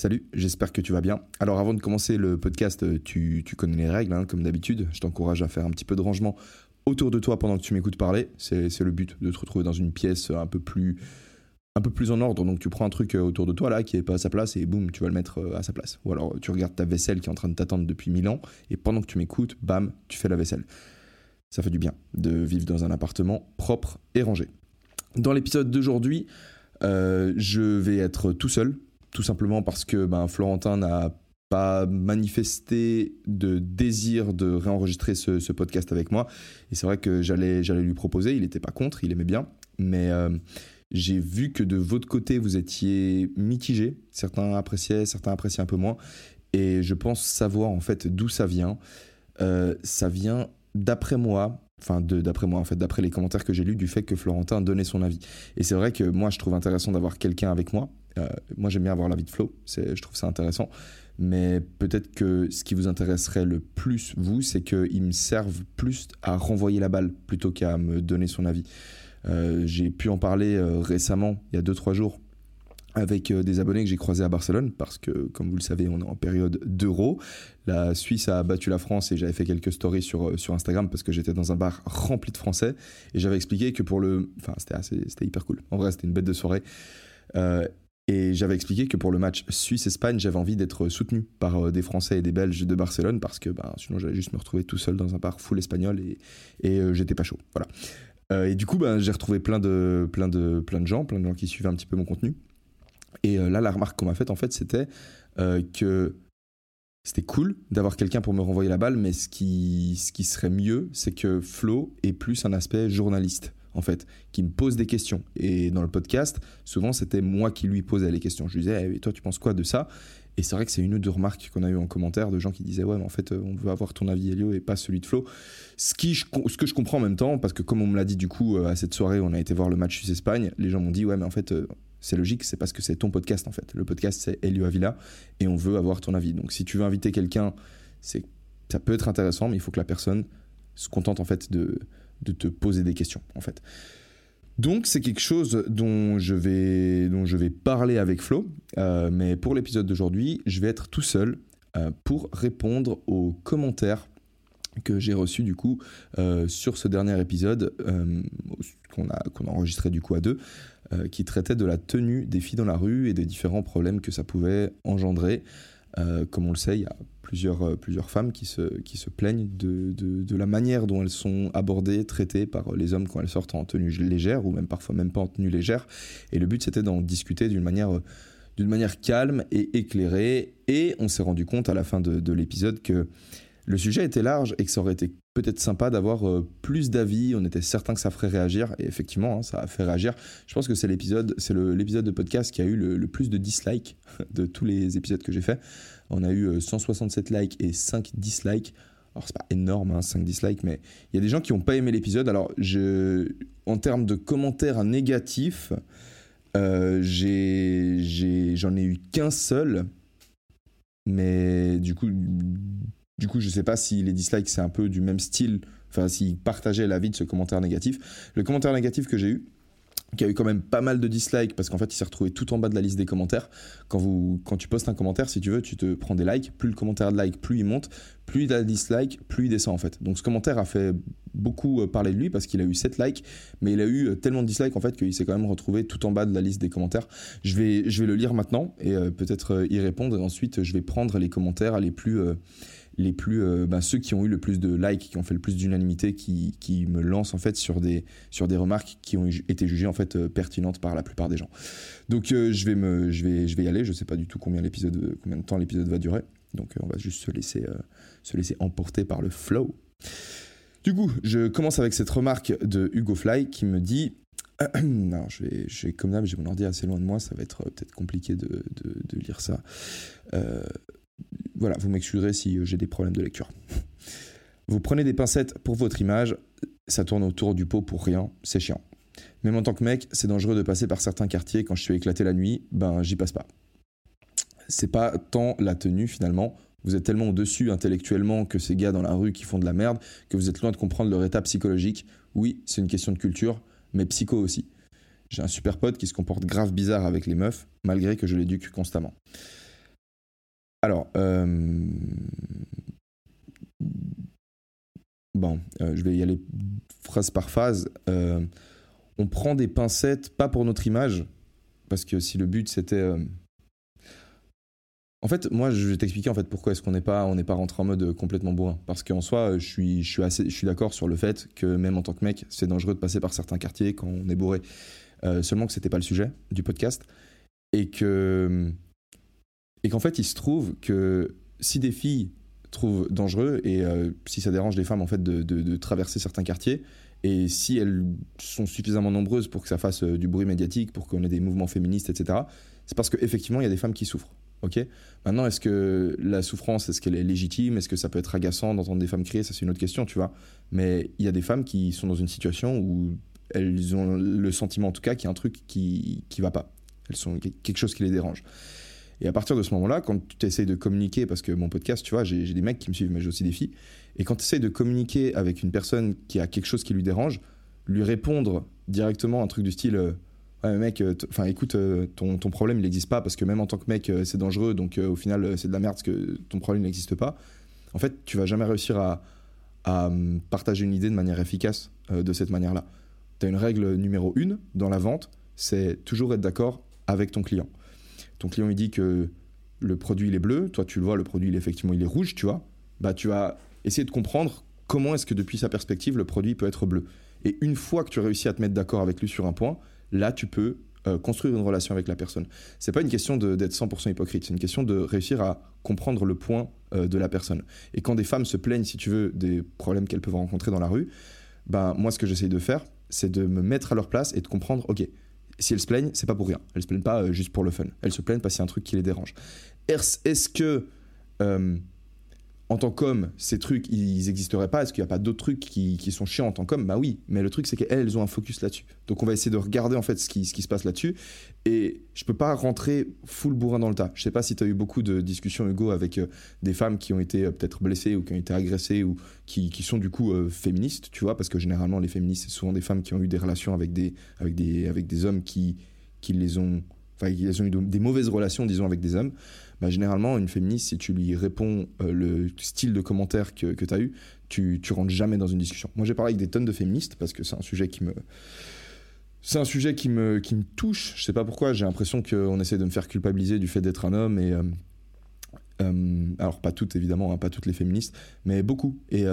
Salut, j'espère que tu vas bien. Alors avant de commencer le podcast, tu, tu connais les règles, hein, comme d'habitude. Je t'encourage à faire un petit peu de rangement autour de toi pendant que tu m'écoutes parler. C'est le but de te retrouver dans une pièce un peu plus un peu plus en ordre. Donc tu prends un truc euh, autour de toi là qui est pas à sa place et boum, tu vas le mettre euh, à sa place. Ou alors tu regardes ta vaisselle qui est en train de t'attendre depuis mille ans et pendant que tu m'écoutes, bam, tu fais la vaisselle. Ça fait du bien de vivre dans un appartement propre et rangé. Dans l'épisode d'aujourd'hui, euh, je vais être tout seul, tout simplement parce que ben, Florentin n'a pas manifesté de désir de réenregistrer ce, podcast avec moi. Et c'est vrai que j'allais, j'allais lui proposer, il n'était pas contre, il aimait bien. Mais j'ai vu que de votre côté, vous étiez mitigé. Certains appréciaient, certains appréciaient un peu moins. Et je pense savoir en fait d'où ça vient. Euh, ça vient d'après moi, enfin d'après moi en fait, d'après les commentaires que j'ai lus, du fait que Florentin donnait son avis. Et c'est vrai que moi je trouve intéressant d'avoir quelqu'un avec moi. Euh, moi j'aime bien avoir l'avis de Flo, je trouve ça intéressant. Mais peut-être que ce qui vous intéresserait le plus, vous, c'est qu'il me serve plus à renvoyer la balle plutôt qu'à me donner son avis. Euh, j'ai pu en parler euh, récemment, il y a 2-3 jours, avec euh, des abonnés que j'ai croisés à Barcelone, parce que, comme vous le savez, on est en période d'euro. La Suisse a battu la France et j'avais fait quelques stories sur, sur Instagram parce que j'étais dans un bar rempli de Français et j'avais expliqué que pour le... Enfin, c'était hyper cool. En vrai, c'était une bête de soirée. Et j'avais expliqué que pour le match Suisse-Espagne, j'avais envie d'être soutenu par des Français et des Belges de Barcelone parce que ben, sinon j'allais juste me retrouver tout seul dans un bar full espagnol et, et j'étais pas chaud. Voilà. Euh, et du coup, ben, j'ai retrouvé plein de, plein, de, plein de gens, plein de gens qui suivaient un petit peu mon contenu. Et euh, là, la remarque qu'on m'a faite, en fait, c'était euh, que c'était cool d'avoir quelqu'un pour me renvoyer la balle, mais ce qui, ce qui serait mieux, c'est que Flo ait plus un aspect journaliste, en fait, qui me pose des questions. Et dans le podcast, souvent, c'était moi qui lui posais les questions. Je lui disais, eh, toi, tu penses quoi de ça? Et c'est vrai que c'est une ou deux remarques qu'on a eu en commentaire de gens qui disaient ouais mais en fait euh, on veut avoir ton avis Elio et pas celui de Flo. Ce que je comprends en même temps parce que comme on me l'a dit du coup euh, à cette soirée on a été voir le match Suisse-Espagne, les gens m'ont dit ouais mais en fait euh, c'est logique, c'est parce que c'est ton podcast en fait. Le podcast c'est Elio Avila et on veut avoir ton avis. Donc si tu veux inviter quelqu'un, c'est ça peut être intéressant mais il faut que la personne se contente en fait de, de te poser des questions en fait. Donc c'est quelque chose dont je vais, dont je vais parler avec Flo, euh, mais pour l'épisode d'aujourd'hui, je vais être tout seul euh, pour répondre aux commentaires que j'ai reçus du coup euh, sur ce dernier épisode qu'on a, a enregistré du coup à deux, qui traitait de la tenue des filles dans la rue et des différents problèmes que ça pouvait engendrer. Comme on le sait, il y a plusieurs, euh, plusieurs femmes qui se, qui se plaignent de, de, la manière dont elles sont abordées, traitées par les hommes quand elles sortent en tenue légère ou même parfois même pas en tenue légère. Et le but c'était d'en discuter d'une manière, d'une manière calme et éclairée. Et on s'est rendu compte à la fin de, de l'épisode que le sujet était large et que ça aurait été peut-être sympa d'avoir euh, plus d'avis. On était certain que ça ferait réagir et effectivement, hein, ça a fait réagir. Je pense que c'est l'épisode, c'est l'épisode de podcast qui a eu le, plus de dislikes de tous les épisodes que j'ai fait. On a eu 167 euh, likes et 5 dislikes. Alors c'est pas énorme, 5 hein, dislikes, mais il y a des gens qui n'ont pas aimé l'épisode. Alors je, en termes de commentaires négatifs, euh, j'en ai, eu qu'un seul. Mais du coup, du coup, je sais pas si les dislikes c'est un peu du même style, enfin s'ils partageaient l'avis de ce commentaire négatif. Le commentaire négatif que j'ai eu, qui a eu quand même pas mal de dislikes parce qu'en fait il s'est retrouvé tout en bas de la liste des commentaires. Quand, vous, quand tu postes un commentaire, si tu veux, tu te prends des likes. Plus le commentaire de like, plus il monte. Plus il a des dislikes, plus il descend en fait. Donc ce commentaire a fait beaucoup euh, parler de lui parce qu'il a eu 7 likes, mais il a eu euh, tellement de dislikes en fait qu'il s'est quand même retrouvé tout en bas de la liste des commentaires. Je vais, je vais le lire maintenant et euh, peut-être y répondre. Et ensuite, je vais prendre les commentaires les plus les plus, euh, bah, ceux qui ont eu le plus de likes, qui ont fait le plus d'unanimité, qui, qui, me lancent en fait sur des, sur des remarques qui ont été jugées en fait euh, pertinentes par la plupart des gens. Donc euh, je, vais me, je, vais, je vais y aller, je sais pas du tout combien, l'épisode, combien de temps l'épisode va durer, donc on va juste se laisser, se laisser emporter par le flow. Du coup, je commence avec cette remarque de Hugo Fly qui me dit Alors, je vais, je vais comme d'hab, j'ai mon ordi assez loin de moi, ça va être peut-être compliqué de, de, de, lire ça. Euh, voilà, vous m'excuserez si euh, j'ai des problèmes de lecture. Vous prenez des pincettes pour votre image, ça tourne autour du pot pour rien, c'est chiant. Même en tant que mec, c'est dangereux de passer par certains quartiers quand je suis éclaté la nuit, ben j'y passe pas. C'est pas tant la tenue finalement, vous êtes tellement au-dessus intellectuellement que ces gars dans la rue qui font de la merde que vous êtes loin de comprendre leur état psychologique. Oui, c'est une question de culture, mais psycho aussi. J'ai un super pote qui se comporte grave bizarre avec les meufs, malgré que je l'éduque constamment. Alors, euh... bon, euh, je vais y aller phrase par phrase. Euh, on prend des pincettes, pas pour notre image, parce que si le but c'était en fait, moi, je vais t'expliquer en fait pourquoi est-ce qu'on n'est pas, on n'est pas rentré en mode complètement bourrin. Parce qu'en soi, je suis, je suis suis d'accord sur le fait que même en tant que mec, c'est dangereux de passer par certains quartiers quand on est bourré. Seulement que c'était pas le sujet du podcast et que et qu'en fait, il se trouve que si des filles trouvent dangereux et euh, si ça dérange des femmes en fait de, traverser certains quartiers et si elles sont suffisamment nombreuses pour que ça fasse euh, du bruit médiatique, pour qu'on ait des mouvements féministes, etc. C'est parce qu'effectivement, il y a des femmes qui souffrent. Ok? Maintenant, est-ce que la souffrance, est-ce qu'elle est légitime? Est-ce que ça peut être agaçant d'entendre des femmes crier? Ça, c'est une autre question, tu vois. Mais il y a des femmes qui sont dans une situation où elles ont le sentiment, en tout cas, qu'il y a un truc qui qui va pas. Elles sont quelque chose qui les dérange. Et à partir de ce moment-là, quand tu essayes de communiquer, parce que mon podcast, tu vois, j'ai des mecs qui me suivent, mais j'ai aussi des filles, et quand tu essayes de communiquer avec une personne qui a quelque chose qui lui dérange, lui répondre directement un truc du style euh, ouais, mec, euh, enfin écoute, euh, ton, problème il n'existe pas parce que même en tant que mec c'est dangereux, donc au final c'est de la merde parce que ton problème n'existe pas. En fait, tu vas jamais réussir à, à partager une idée de manière efficace de cette manière-là. Tu as une règle numéro une dans la vente, c'est toujours être d'accord avec ton client. Ton client il dit que le produit il est bleu, toi tu le vois, le produit effectivement il est rouge, tu vois. Bah tu vas essayer de comprendre comment est-ce que depuis sa perspective le produit peut être bleu. Et une fois que tu réussis à te mettre d'accord avec lui sur un point, là tu peux euh, construire une relation avec la personne. C'est pas une question d'être 100% hypocrite, c'est une question de réussir à comprendre le point euh, de la personne. Et quand des femmes se plaignent, si tu veux, des problèmes qu'elles peuvent rencontrer dans la rue, ben moi ce que j'essaye de faire, c'est de me mettre à leur place et de comprendre, ok, si elles se plaignent, c'est pas pour rien. Elles se plaignent pas euh, juste pour le fun. Elles se plaignent parce qu'il y a un truc qui les dérange. Est-ce que euh, en tant qu'homme, ces trucs, ils n'existeraient pas Est-ce qu'il n'y a pas d'autres trucs qui, qui, sont chiants en tant qu'homme? Bah oui, mais le truc, c'est qu'elles, elles ont un focus là-dessus. Donc on va essayer de regarder en fait ce qui, qui se passe là-dessus. Et je peux pas rentrer full bourrin dans le tas. Je sais pas si tu as eu beaucoup de discussions, Hugo, avec euh, des femmes qui ont été euh, peut-être blessées ou qui ont été agressées ou qui, qui sont du coup euh, féministes, tu vois, parce que généralement, les féministes, c'est souvent des femmes qui ont eu des relations avec des, hommes qui, qui les ont. Enfin, ils ont eu des mauvaises relations, disons, avec des hommes bah, généralement, une féministe, si tu lui réponds euh, le style de commentaire que, que tu as eu, tu, tu rentres jamais dans une discussion. Moi, j'ai parlé avec des tonnes de féministes parce que c'est un sujet qui me. C'est un sujet qui me, qui me touche. Je sais pas pourquoi, j'ai l'impression qu'on essaie de me faire culpabiliser du fait d'être un homme et. Euh, euh, alors, pas toutes, évidemment, hein, pas toutes les féministes, mais beaucoup. Et.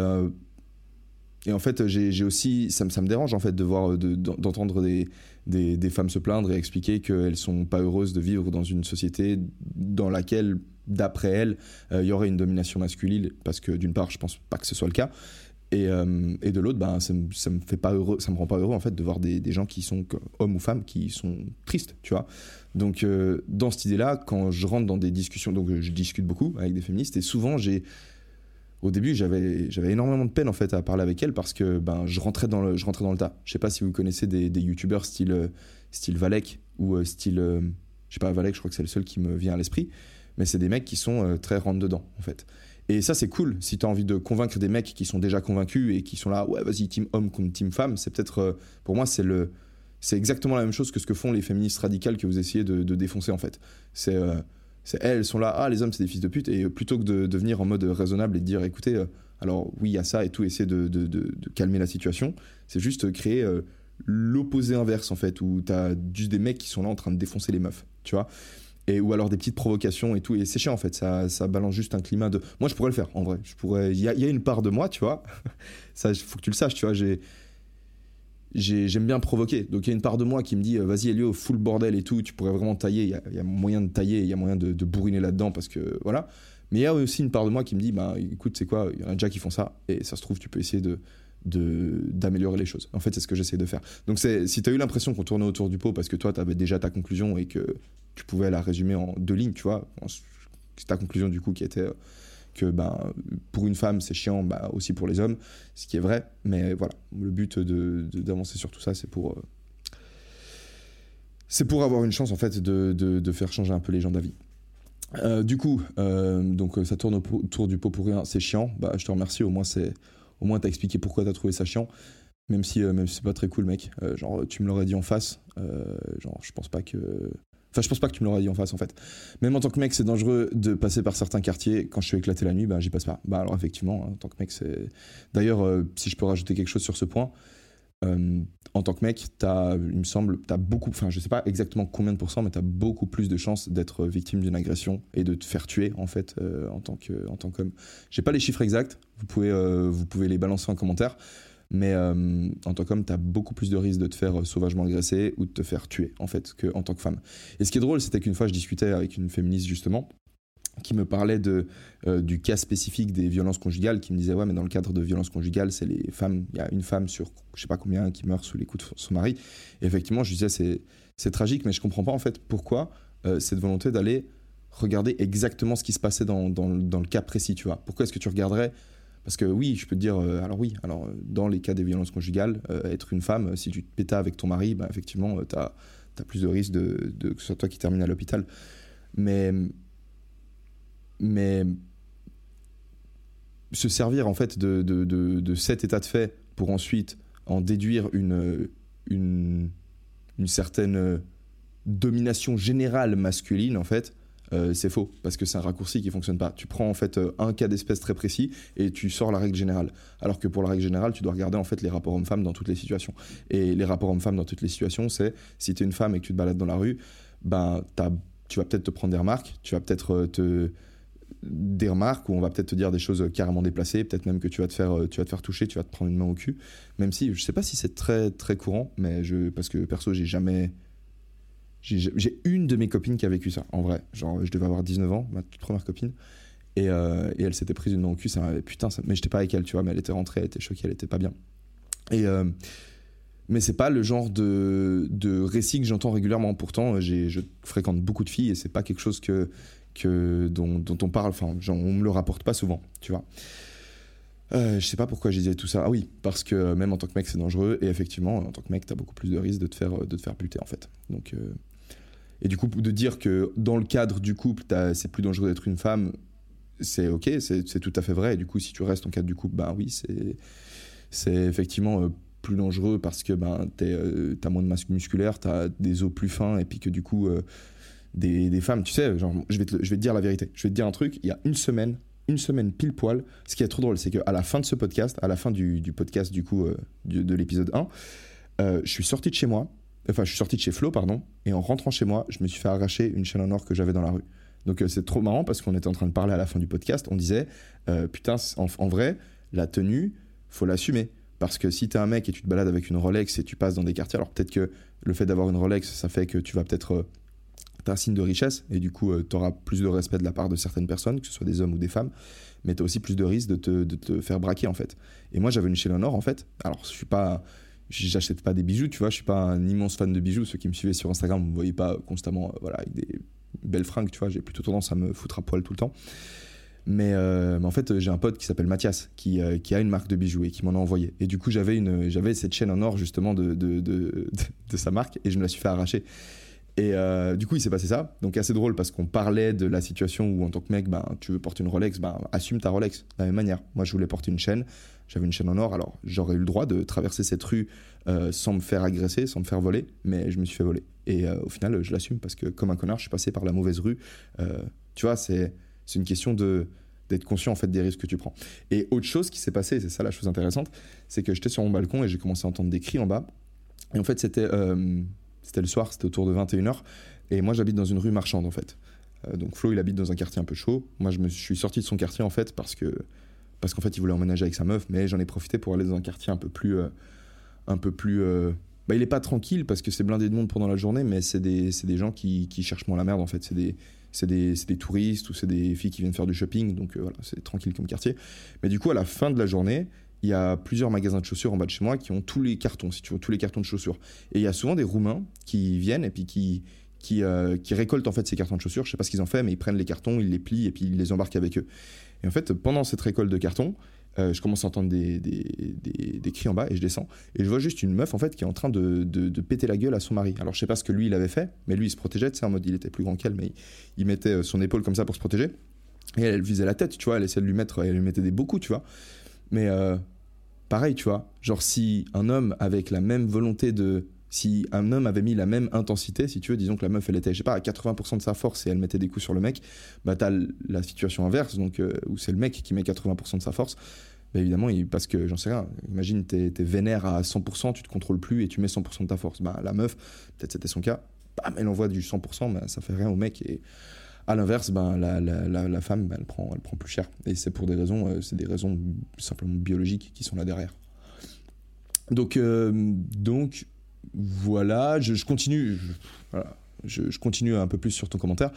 Et en fait, j'ai aussi, ça me, dérange en fait de voir, d'entendre de, des, des, femmes se plaindre et expliquer qu'elles sont pas heureuses de vivre dans une société dans laquelle, d'après elles, il euh, y aurait une domination masculine, parce que d'une part, je pense pas que ce soit le cas, et, euh, et de l'autre, ben, ça, me, ça me fait pas heureux, ça me rend pas heureux en fait de voir des, des gens qui sont hommes ou femmes qui sont tristes, tu vois. Donc euh, dans cette idée-là, quand je rentre dans des discussions, donc je discute beaucoup avec des féministes et souvent j'ai au début, j'avais, énormément de peine en fait à parler avec elle parce que ben, je, rentrais dans le, je rentrais dans le tas. Je sais pas si vous connaissez des, des youtubeurs style, euh, style Valek ou euh, style. Euh, je sais pas, Valek, je crois que c'est le seul qui me vient à l'esprit. Mais c'est des mecs qui sont très rentre dedans en fait. Et ça, c'est cool. Si tu as envie de convaincre des mecs qui sont déjà convaincus et qui sont là, ouais, vas-y, team homme contre team femme, c'est peut-être. pour moi, c'est le. C'est exactement la même chose que ce que font les féministes radicales que vous essayez de, défoncer en fait. C'est elles sont là, ah les hommes c'est des fils de pute, et plutôt que de, venir en mode raisonnable et de dire écoutez, euh, alors oui il y a ça et tout, essayer de, calmer la situation, c'est juste créer euh, l'opposé inverse en fait, où t'as juste des mecs qui sont là en train de défoncer les meufs, tu vois. Et ou alors des petites provocations et tout et c'est chiant en fait ça, ça balance juste un climat de moi je pourrais le faire en vrai. Je pourrais il y, y, a une part de moi tu vois. Ça faut que tu le saches tu vois j'ai j'aime bien provoquer. Donc il y a une part de moi qui me dit vas-y Elio, full bordel et tout, tu pourrais vraiment tailler, il y, a moyen de tailler, il y a moyen de, de bourriner là-dedans parce que voilà. Mais il y a aussi une part de moi qui me dit bah écoute, c'est quoi, il y en a déjà qui font ça et ça se trouve tu peux essayer de, d'améliorer les choses. En fait, c'est ce que j'essaie de faire. Donc, si tu as eu l'impression qu'on tournait autour du pot parce que toi, tu avais déjà ta conclusion et que tu pouvais la résumer en deux lignes, tu vois, c'est ta conclusion du coup qui était que ben, pour une femme, c'est chiant, bah, aussi pour les hommes, ce qui est vrai. Mais voilà, le but d'avancer sur tout ça, c'est pour, euh, c'est pour avoir une chance en fait de, de, faire changer un peu les gens d'avis. Euh, du coup, euh, donc ça tourne autour du pot pour rien, c'est chiant. Bah, je te remercie. Au moins, c'est, au moins, t'as expliqué pourquoi t'as trouvé ça chiant. Même si, même si c'est pas très cool, mec. genre, tu me l'aurais dit en face. genre, je pense pas que Enfin, je pense pas que tu me l'aurais dit en face, en fait. Même en tant que mec, c'est dangereux de passer par certains quartiers. Quand je suis éclaté la nuit, bah, j'y passe pas. Bah, alors, effectivement, en tant que mec, c'est. D'ailleurs, euh, si je peux rajouter quelque chose sur ce point, euh, en tant que mec, as, il me semble, tu as beaucoup. Enfin, je sais pas exactement combien de pourcents, mais tu as beaucoup plus de chances d'être victime d'une agression et de te faire tuer, en fait, euh, en tant qu'homme. J'ai pas les chiffres exacts, vous pouvez, vous pouvez les balancer en commentaire. Mais euh, en tant qu'homme, tu as beaucoup plus de risques de te faire euh, sauvagement agresser ou de te faire tuer, en fait, qu'en tant que femme. Et ce qui est drôle, c'était qu'une fois, je discutais avec une féministe, justement, qui me parlait de, euh, du cas spécifique des violences conjugales, qui me disait, ouais, mais dans le cadre de violences conjugales, c'est les femmes, il y a une femme sur je sais pas combien qui meurt sous les coups de son mari. Et effectivement, je disais, c'est, tragique, mais je comprends pas, en fait, pourquoi cette volonté d'aller regarder exactement ce qui se passait dans, dans le cas précis, tu vois. Pourquoi est-ce que tu regarderais parce que oui, je peux te dire, euh, alors oui, alors euh, dans les cas des violences conjugales, euh, être une femme, si tu te pétas avec ton mari, bah, effectivement, tu as, plus de risques de, que ce soit toi qui termine à l'hôpital. Mais, mais se servir en fait de, de, de, cet état de fait pour ensuite en déduire une, une, une certaine domination générale masculine, en fait, euh, c'est faux parce que c'est un raccourci qui fonctionne pas. Tu prends en fait euh, un cas d'espèce très précis et tu sors la règle générale. Alors que pour la règle générale, tu dois regarder en fait les rapports hommes-femmes dans toutes les situations. Et les rapports hommes-femmes dans toutes les situations, c'est si tu es une femme et que tu te balades dans la rue, ben tu vas peut-être te prendre des remarques, tu vas peut-être euh, te des remarques où on va peut-être te dire des choses carrément déplacées, peut-être même que tu vas te faire tu vas te faire toucher, tu vas te prendre une main au cul, même si je sais pas si c'est très très courant, mais je parce que perso j'ai jamais j'ai une de mes copines qui a vécu ça, en vrai. Genre, je devais avoir 19 ans, ma toute première copine. Et, euh, et elle s'était prise une main au cul, ça putain, ça, mais j'étais pas avec elle, tu vois, mais elle était rentrée, elle était choquée, elle était pas bien. Et, euh, mais c'est pas le genre de, de récit que j'entends régulièrement. Pourtant, je fréquente beaucoup de filles et c'est pas quelque chose que, que, dont, on parle, enfin, genre, on me le rapporte pas souvent, tu vois. Euh, je sais pas pourquoi je disais tout ça. Ah oui, parce que même en tant que mec, c'est dangereux. Et effectivement, en tant que mec, t'as beaucoup plus de risques de te faire, de te faire buter, en fait. Donc, euh, et du coup, de dire que dans le cadre du couple, c'est plus dangereux d'être une femme, c'est ok, c'est tout à fait vrai. Et du coup, si tu restes en cadre du couple, ben oui, c'est effectivement euh, plus dangereux parce que ben, euh, t'as moins de masse musculaire, t'as des os plus fins, et puis que du coup, euh, des, femmes, tu sais, genre, je vais, te, je vais te dire la vérité. Je vais te dire un truc, il y a une semaine, une semaine pile poil, ce qui est trop drôle, c'est qu'à la fin de ce podcast, à la fin du, du podcast du coup de l'épisode 1, je suis sorti de chez moi, Enfin, je suis sorti de chez Flo, pardon, et en rentrant chez moi, je me suis fait arracher une chaîne en or que j'avais dans la rue. Donc euh, c'est trop marrant parce qu'on était en train de parler à la fin du podcast, on disait, euh, putain, en, vrai, la tenue, faut l'assumer. Parce que si t'es un mec et tu te balades avec une Rolex et tu passes dans des quartiers, alors peut-être que le fait d'avoir une Rolex, ça fait que tu vas peut-être... Euh, t'as un signe de richesse et du coup, tu auras plus de respect de la part de certaines personnes, que ce soit des hommes ou des femmes, mais t'as aussi plus de te, de te faire braquer en fait. Et moi, j'avais une chaîne en or en fait. Alors, je suis pas j'achète pas des bijoux, tu vois, je suis pas un immense fan de bijoux. Ceux qui me suivaient sur Instagram, vous me voyez pas constamment euh, voilà, avec des belles fringues, tu vois, j'ai plutôt tendance à me foutre à poil tout le temps. Mais, euh, en fait, j'ai un pote qui s'appelle Mathias, qui, euh, qui, a une marque de bijoux et qui m'en a envoyé. Et du coup, j'avais, cette chaîne en or justement de, de, de, sa marque et je me la suis fait arracher. Et du coup, il s'est passé ça. Donc, assez drôle parce qu'on parlait de la situation où, en tant que mec, ben, tu veux porter une Rolex, ben, assume ta Rolex de la même manière. Moi, je voulais porter une chaîne. J'avais une chaîne en or, alors j'aurais eu le droit de traverser cette rue euh, sans me faire agresser, sans me faire voler, mais je me suis fait voler. Et euh, au final, je l'assume parce que comme un connard, je suis passé par la mauvaise rue. Euh, tu vois, c'est une question de d'être conscient en fait des risques que tu prends. Et autre chose qui s'est passé, c'est ça la chose intéressante, c'est que j'étais sur mon balcon et j'ai commencé à entendre des cris en bas. Et en fait, c'était c'était le soir, c'était autour de 21h. Et moi, j'habite dans une rue marchande en fait. donc Flo, il habite dans un quartier un peu chaud. Moi, je me suis sorti de son quartier en fait parce que parce qu'en fait, il voulait emménager avec sa meuf, mais j'en ai profité pour aller dans un quartier un peu plus. Euh, un peu plus euh, bah, il est pas tranquille parce que c'est blindé de monde pendant la journée, mais c'est des, des, gens qui, qui, cherchent moins la merde en fait. C'est des, des, des, touristes ou c'est des filles qui viennent faire du shopping, donc euh, voilà, c'est tranquille comme quartier. Mais du coup, à la fin de la journée, il y a plusieurs magasins de chaussures en bas de chez moi qui ont tous les cartons, si tu veux, tous les cartons de chaussures. Et il y a souvent des Roumains qui viennent et puis qui, euh, qui récoltent en fait ces cartons de chaussures. Je sais pas ce qu'ils ont fait, mais ils prennent les cartons, ils les plient et puis ils les embarquent avec eux. Et en fait, pendant cette récolte de cartons, euh, je commence à entendre des, des, des, cris en bas et je descends. Et je vois juste une meuf en fait qui est en train de, de, péter la gueule à son mari. Alors je sais pas ce que lui il avait fait, mais lui il se protégeait, tu sais, en mode il était plus grand qu'elle, mais il, mettait euh, son épaule comme ça pour se protéger. Et elle, visait la tête, tu vois, elle essayait de lui mettre, elle lui mettait des beaucoup, tu vois. Mais euh, pareil, tu vois, genre si un homme avec la même volonté de si un homme avait mis la même intensité, si tu veux, disons que la meuf elle était, je sais pas, à 80% de sa force et elle mettait des coups sur le mec, bah t'as la situation inverse, donc où c'est le mec qui met 80% de sa force, bah, évidemment, parce que j'en sais rien, imagine, t'es es vénère à 100%, tu te contrôles plus et tu mets 100% de ta force. Bah, la meuf, peut-être c'était son cas, bam, elle envoie du 100%, bah, ça fait rien au mec. Et à l'inverse, bah, la, la, la, femme, bah, elle, prend, elle prend plus cher. Et c'est pour des raisons, euh, c'est des raisons simplement biologiques qui sont là derrière. Donc, euh, donc voilà, je, continue. voilà, je, continue un peu plus sur ton commentaire.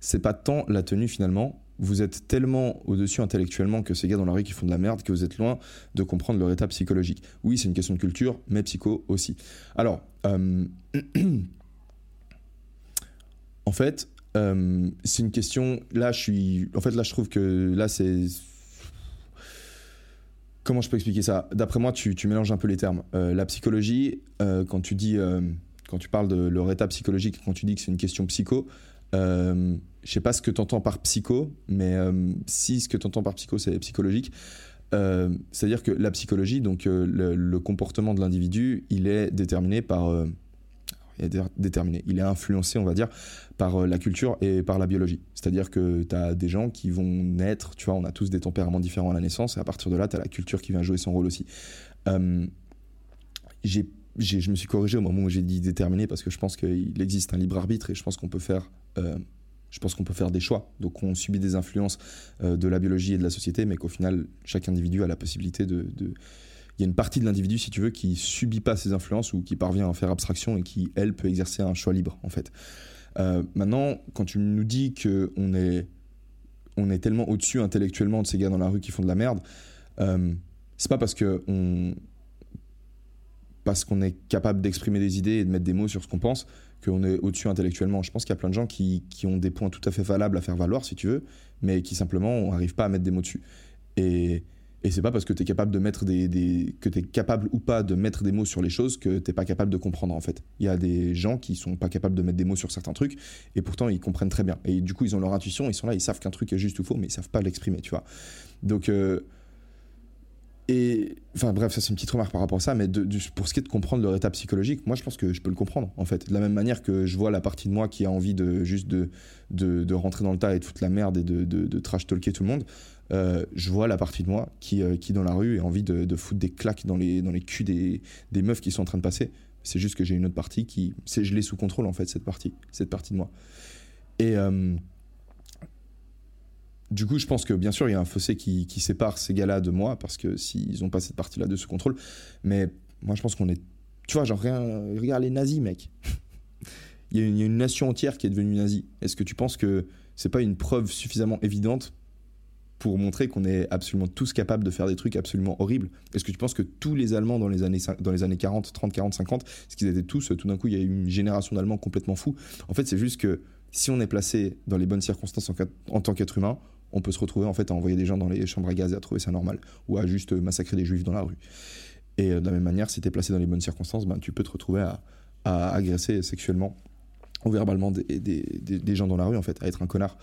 C'est pas tant la tenue finalement, vous êtes tellement au-dessus intellectuellement que ces gars dans la rue qui font de la merde que vous êtes loin de comprendre leur état psychologique. Oui, c'est une question de culture, mais psycho aussi. Alors, euh, en fait, euh, c'est une question. Là, je suis. En fait, là, je trouve que là, c'est. Comment je peux expliquer ça? D'après moi, tu, mélanges un peu les termes. Euh, la psychologie, quand tu dis, quand tu parles de leur état psychologique, quand tu dis que c'est une question psycho, euh, je sais pas ce que tu entends par psycho, mais euh, si ce que tu entends par psycho, c'est psychologique, euh, c'est-à-dire que la psychologie, donc euh, le, comportement de l'individu, il est déterminé par. Est déterminé, il est influencé, on va dire, par la culture et par la biologie. C'est-à-dire que tu as des gens qui vont naître, tu vois, on a tous des tempéraments différents à la naissance, et à partir de là, tu as la culture qui vient jouer son rôle aussi. j'ai je me suis corrigé au moment où j'ai dit déterminé parce que je pense qu'il existe un libre arbitre et je pense qu'on peut faire euh, je pense qu'on peut faire des choix. Donc on subit des influences euh, de la biologie et de la société, mais qu'au final, chaque individu a la possibilité de, Il y a une partie de l'individu, si tu veux, qui subit pas ces influences ou qui parvient à faire abstraction et qui, elle, peut exercer un choix libre, en fait. Euh, maintenant, quand tu nous dis qu'on est, on est tellement au-dessus intellectuellement de ces gars dans la rue qui font de la merde, c'est pas parce que parce qu'on est capable d'exprimer des idées et de mettre des mots sur ce qu'on pense qu'on est au-dessus intellectuellement. Je pense qu'il y a plein de gens qui, ont des points tout à fait valables à faire valoir, si tu veux, mais qui simplement n'arrivent pas à mettre des mots dessus. Et, et c'est pas parce que tu es capable de mettre des, que tu es capable ou pas de mettre des mots sur les choses que tu pas capable de comprendre en fait. Il y a des gens qui sont pas capables de mettre des mots sur certains trucs et pourtant ils comprennent très bien. Et du coup, ils ont leur intuition, ils sont là, ils savent qu'un truc est juste ou faux, mais ils savent pas l'exprimer, tu vois. Donc euh, et enfin bref, ça c'est une petite remarque par rapport à ça, mais pour ce qui est de comprendre leur état psychologique, moi je pense que je peux le comprendre en fait. De la même manière que je vois la partie de moi qui a envie de juste de, de, rentrer dans le tas et de foutre la merde et de, de trash talker tout le monde, euh, je vois la partie de moi qui, euh, qui dans la rue a envie de, foutre des claques dans les, dans les culs des, des meufs qui sont en train de passer. C'est juste que j'ai une autre partie qui. Je l'ai sous contrôle en fait, cette partie, cette partie de moi. Et. Euh, du coup, je pense que bien sûr, il y a un fossé qui, sépare ces gars-là de moi, parce que s'ils n'ont pas cette partie-là de ce contrôle. Mais moi, je pense qu'on est. Tu vois, genre, rien, regarde les nazis, mec. il, y a une, nation entière qui est devenue nazie. Est-ce que tu penses que c'est pas une preuve suffisamment évidente pour montrer qu'on est absolument tous capables de faire des trucs absolument horribles? Est-ce que tu penses que tous les Allemands dans les années, dans les années 40, 30, 40, 50, ce qu'ils étaient tous, tout d'un coup, il y a eu une génération d'Allemands complètement fous En fait, c'est juste que si on est placé dans les bonnes circonstances en tant qu'être humain, on peut se retrouver en fait à envoyer des gens dans les chambres à gaz et à trouver ça normal, ou à juste massacrer des juifs dans la rue. Et euh, de la même manière, si tu es placé dans les bonnes circonstances, ben, tu peux te retrouver à, agresser sexuellement ou verbalement des, gens dans la rue, en fait, à être un connard.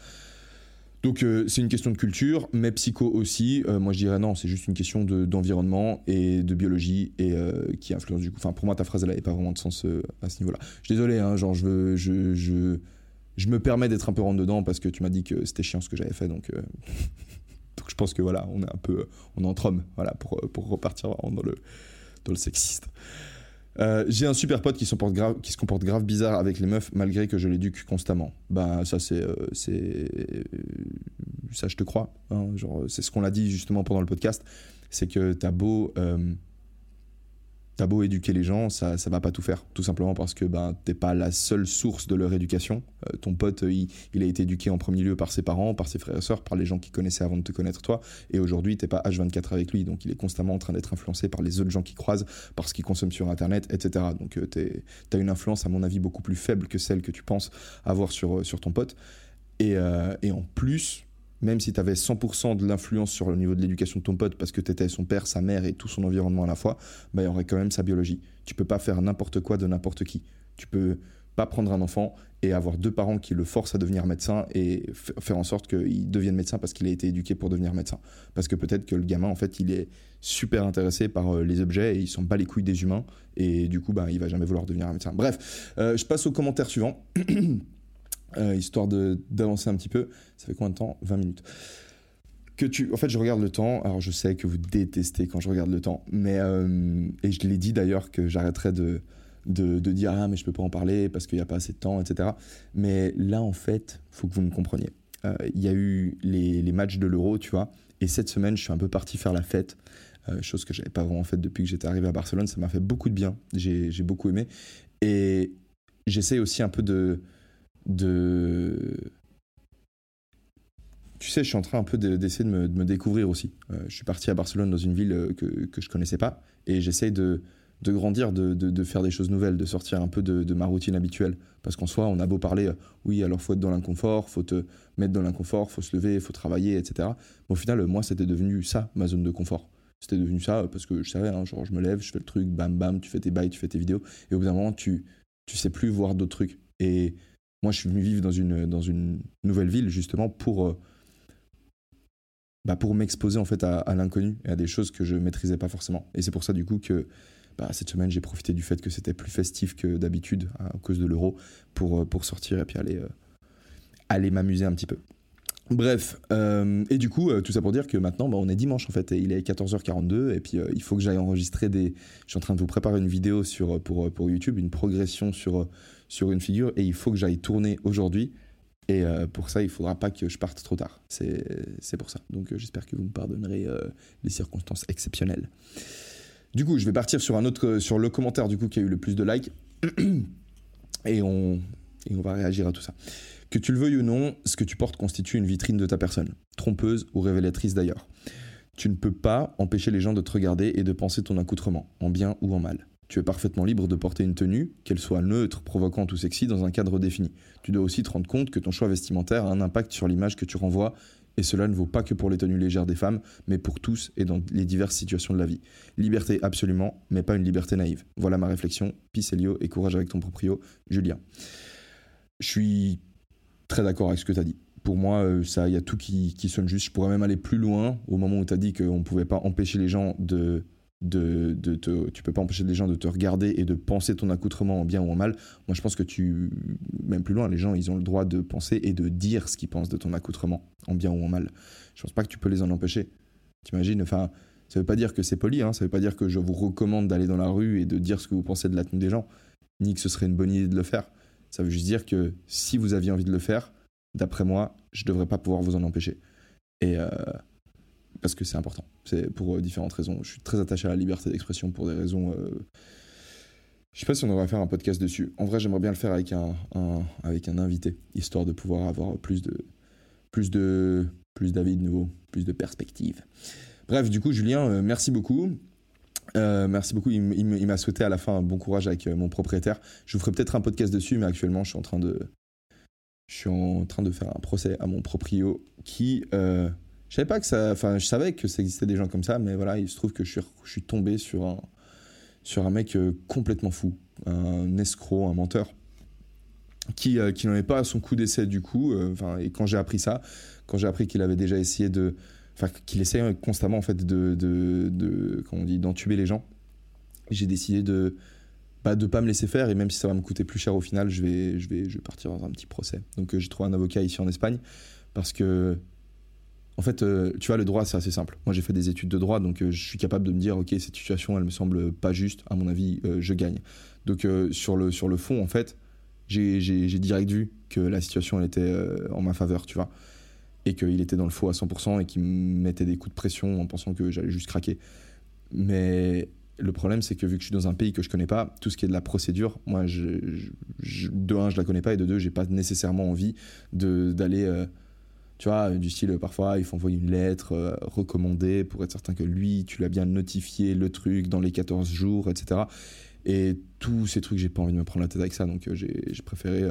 Donc euh, c'est une question de culture, mais psycho aussi. Euh, moi je dirais non, c'est juste une question d'environnement et de biologie et qui influence du coup. Enfin pour moi ta phrase elle n'avait pas vraiment de sens à ce niveau-là. Je suis désolé, hein, genre je veux, je je me permets d'être un peu rentre dedans parce que tu m'as dit que c'était chiant ce que j'avais fait, donc, euh, je pense que voilà, on est un peu, on est entre hommes, voilà, pour, pour repartir dans le, dans le sexiste. Euh, j'ai un super pote qui se, comporte grave, qui se comporte grave bizarre avec les meufs malgré que je l'éduque constamment. Bah ça c'est euh, ça je te crois. Hein, c'est ce qu'on a dit justement pendant le podcast, c'est que t'as beau T'as beau éduquer les gens, ça ça va pas tout faire. Tout simplement parce que ben, t'es pas la seule source de leur éducation. Euh, ton pote, il, il, a été éduqué en premier lieu par ses parents, par ses frères et sœurs, par les gens qui connaissaient avant de te connaître toi. Et aujourd'hui, t'es pas H24 avec lui. Donc il est constamment en train d'être influencé par les autres gens qui croisent, par ce qu'il consomme sur Internet, etc. Donc euh, t'as une influence, à mon avis, beaucoup plus faible que celle que tu penses avoir sur, euh, sur ton pote. Et, euh, et en plus, même si tu avais 100% de l'influence sur le niveau de l'éducation de ton pote parce que tu étais son père, sa mère et tout son environnement à la fois, bah, il y aurait quand même sa biologie. Tu peux pas faire n'importe quoi de n'importe qui. Tu peux pas prendre un enfant et avoir deux parents qui le forcent à devenir médecin et faire en sorte qu'il devienne médecin parce qu'il a été éduqué pour devenir médecin. Parce que peut-être que le gamin, en fait, il est super intéressé par euh, les objets et il s'en bat les couilles des humains et du coup, bah, il va jamais vouloir devenir un médecin. Bref, euh, je passe au commentaire suivant. Euh, histoire d'avancer un petit peu. Ça fait combien de temps? 20 minutes. Que tu, en fait, je regarde le temps. Alors, je sais que vous détestez quand je regarde le temps, mais euh, et je l'ai dit d'ailleurs que j'arrêterais de, de, dire ah mais je peux pas en parler parce qu'il n'y a pas assez de temps, etc. Mais là, en fait, faut que vous me compreniez. Euh, il y a eu les, les matchs de l'Euro, tu vois, et cette semaine, je suis un peu parti faire la fête. chose que j'avais pas vraiment faite depuis que j'étais arrivé à Barcelone. Ça m'a fait beaucoup de bien. J'ai beaucoup aimé. Et j'essaie aussi un peu de, de tu sais, je suis en train un peu d'essayer de, me, découvrir aussi. Euh, je suis parti à Barcelone dans une ville euh, que, que je connaissais pas et j'essaye de, grandir, de, de, faire des choses nouvelles, de sortir un peu de, ma routine habituelle. Parce qu'en soi, on a beau parler, euh, oui, alors faut être dans l'inconfort, faut te mettre dans l'inconfort, faut se lever, faut travailler, etc. Mais au final, moi, c'était devenu ça, ma zone de confort. C'était devenu ça parce que je savais, hein, genre, je me lève, je fais le truc, bam, bam, tu fais tes bails, tu fais tes vidéos. Et au bout d'un moment, tu, tu sais plus voir d'autres trucs. Et moi, je suis venu vivre dans une, dans une nouvelle ville justement pour, euh, bah pour m'exposer en fait à, l'inconnu et à des choses que je maîtrisais pas forcément. Et c'est pour ça du coup que bah, cette semaine, j'ai profité du fait que c'était plus festif que d'habitude à cause de l'euro pour, euh, pour sortir et puis aller, euh, aller m'amuser un petit peu. Bref, et du coup, tout ça pour dire que maintenant, bah, on est dimanche en fait, il est 14h42, et puis il faut que j'aille enregistrer des. Je suis en train de vous préparer une vidéo sur, pour, pour YouTube, une progression sur, sur une figure et il faut que j'aille tourner aujourd'hui. Et euh, pour ça, il faudra pas que je parte trop tard. C'est pour ça. Donc euh, j'espère que vous me pardonnerez euh, les circonstances exceptionnelles. Du coup, je vais partir sur un autre, sur le commentaire du coup qui a eu le plus de likes. et on, et on va réagir à tout ça. Que tu le veuilles ou non, ce que tu portes constitue une vitrine de ta personne, trompeuse ou révélatrice d'ailleurs. Tu ne peux pas empêcher les gens de te regarder et de penser ton accoutrement, en bien ou en mal. Tu es parfaitement libre de porter une tenue, qu'elle soit neutre, provocante ou sexy, dans un cadre défini. Tu dois aussi te rendre compte que ton choix vestimentaire a un impact sur l'image que tu renvoies, et cela ne vaut pas que pour les tenues légères des femmes, mais pour tous et dans les diverses situations de la vie. Liberté absolument, mais pas une liberté naïve. Voilà ma réflexion. Peace Elio et courage avec ton proprio, Julien. Je suis très d'accord avec ce que tu as dit. Pour moi, euh, ça, il y a tout qui, qui sonne juste. Je pourrais même aller plus loin au moment où tu as dit qu'on ne pouvait pas empêcher les gens de de, de te, tu peux pas empêcher les gens de te regarder et de penser ton accoutrement en bien ou en mal. Moi, je pense que tu, même plus loin, les gens, ils ont le droit de penser et de dire ce qu'ils pensent de ton accoutrement en bien ou en mal. Je pense pas que tu peux les en empêcher. T'imagines, enfin, ça veut pas dire que c'est poli, hein, ça veut pas dire que je vous recommande d'aller dans la rue et de dire ce que vous pensez de la tenue des gens, ni que ce serait une bonne idée de le faire. Ça veut juste dire que si vous aviez envie de le faire, d'après moi, je devrais pas pouvoir vous en empêcher. Et, euh, parce que c'est important. C'est pour euh, différentes raisons. Je suis très attaché à la liberté d'expression pour des raisons. Euh... Je sais pas si on devrait faire un podcast dessus. En vrai, j'aimerais bien le faire avec un, avec un invité, histoire de pouvoir avoir plus de plus de plus d'avis de nouveau, plus de perspectives. Bref, du coup, Julien, euh, merci beaucoup. Merci beaucoup. Il, il m'a souhaité à la fin un bon courage avec mon propriétaire. Je vous ferai peut-être un podcast dessus, mais actuellement, je suis en train de je suis en train de faire un procès à mon proprio qui je savais pas que ça. Enfin, je savais que ça existait des gens comme ça, mais voilà, il se trouve que je suis, tombé sur un, sur un mec euh, complètement fou, un escroc, un menteur, qui, euh, qui n'en est pas à son coup d'essai du coup. Euh, et quand j'ai appris ça, quand j'ai appris qu'il avait déjà essayé de. Enfin, qu'il essayait constamment, en fait, de. de, de comment on dit D'entuber les gens, j'ai décidé de. Bah, de pas me laisser faire et même si ça va me coûter plus cher au final je vais je vais je vais partir dans un petit procès donc j'ai trouvé un avocat ici en Espagne parce que en fait, euh, tu vois, le droit, c'est assez simple. Moi, j'ai fait des études de droit, donc euh, je suis capable de me dire, ok, cette situation, elle me semble pas juste. À mon avis, euh, je gagne. Donc, sur, le, sur le fond, en fait, j'ai direct vu que la situation, elle était en ma faveur, tu vois. Et qu'il était dans le faux à 100% et qu'il me mettait des coups de pression en pensant que j'allais juste craquer. Mais Le problème, c'est que vu que je suis dans un pays que je connais pas, tout ce qui est de la procédure, moi, je, de un, je la connais pas, et de deux, j'ai pas nécessairement envie d'aller, tu vois, du style, parfois, il faut envoyer une lettre euh, recommandée pour être certain que lui, tu l'as bien notifié, le truc, dans les 14 jours, etc. Et tous ces trucs, j'ai pas envie de me prendre la tête avec ça, donc euh, j'ai préféré,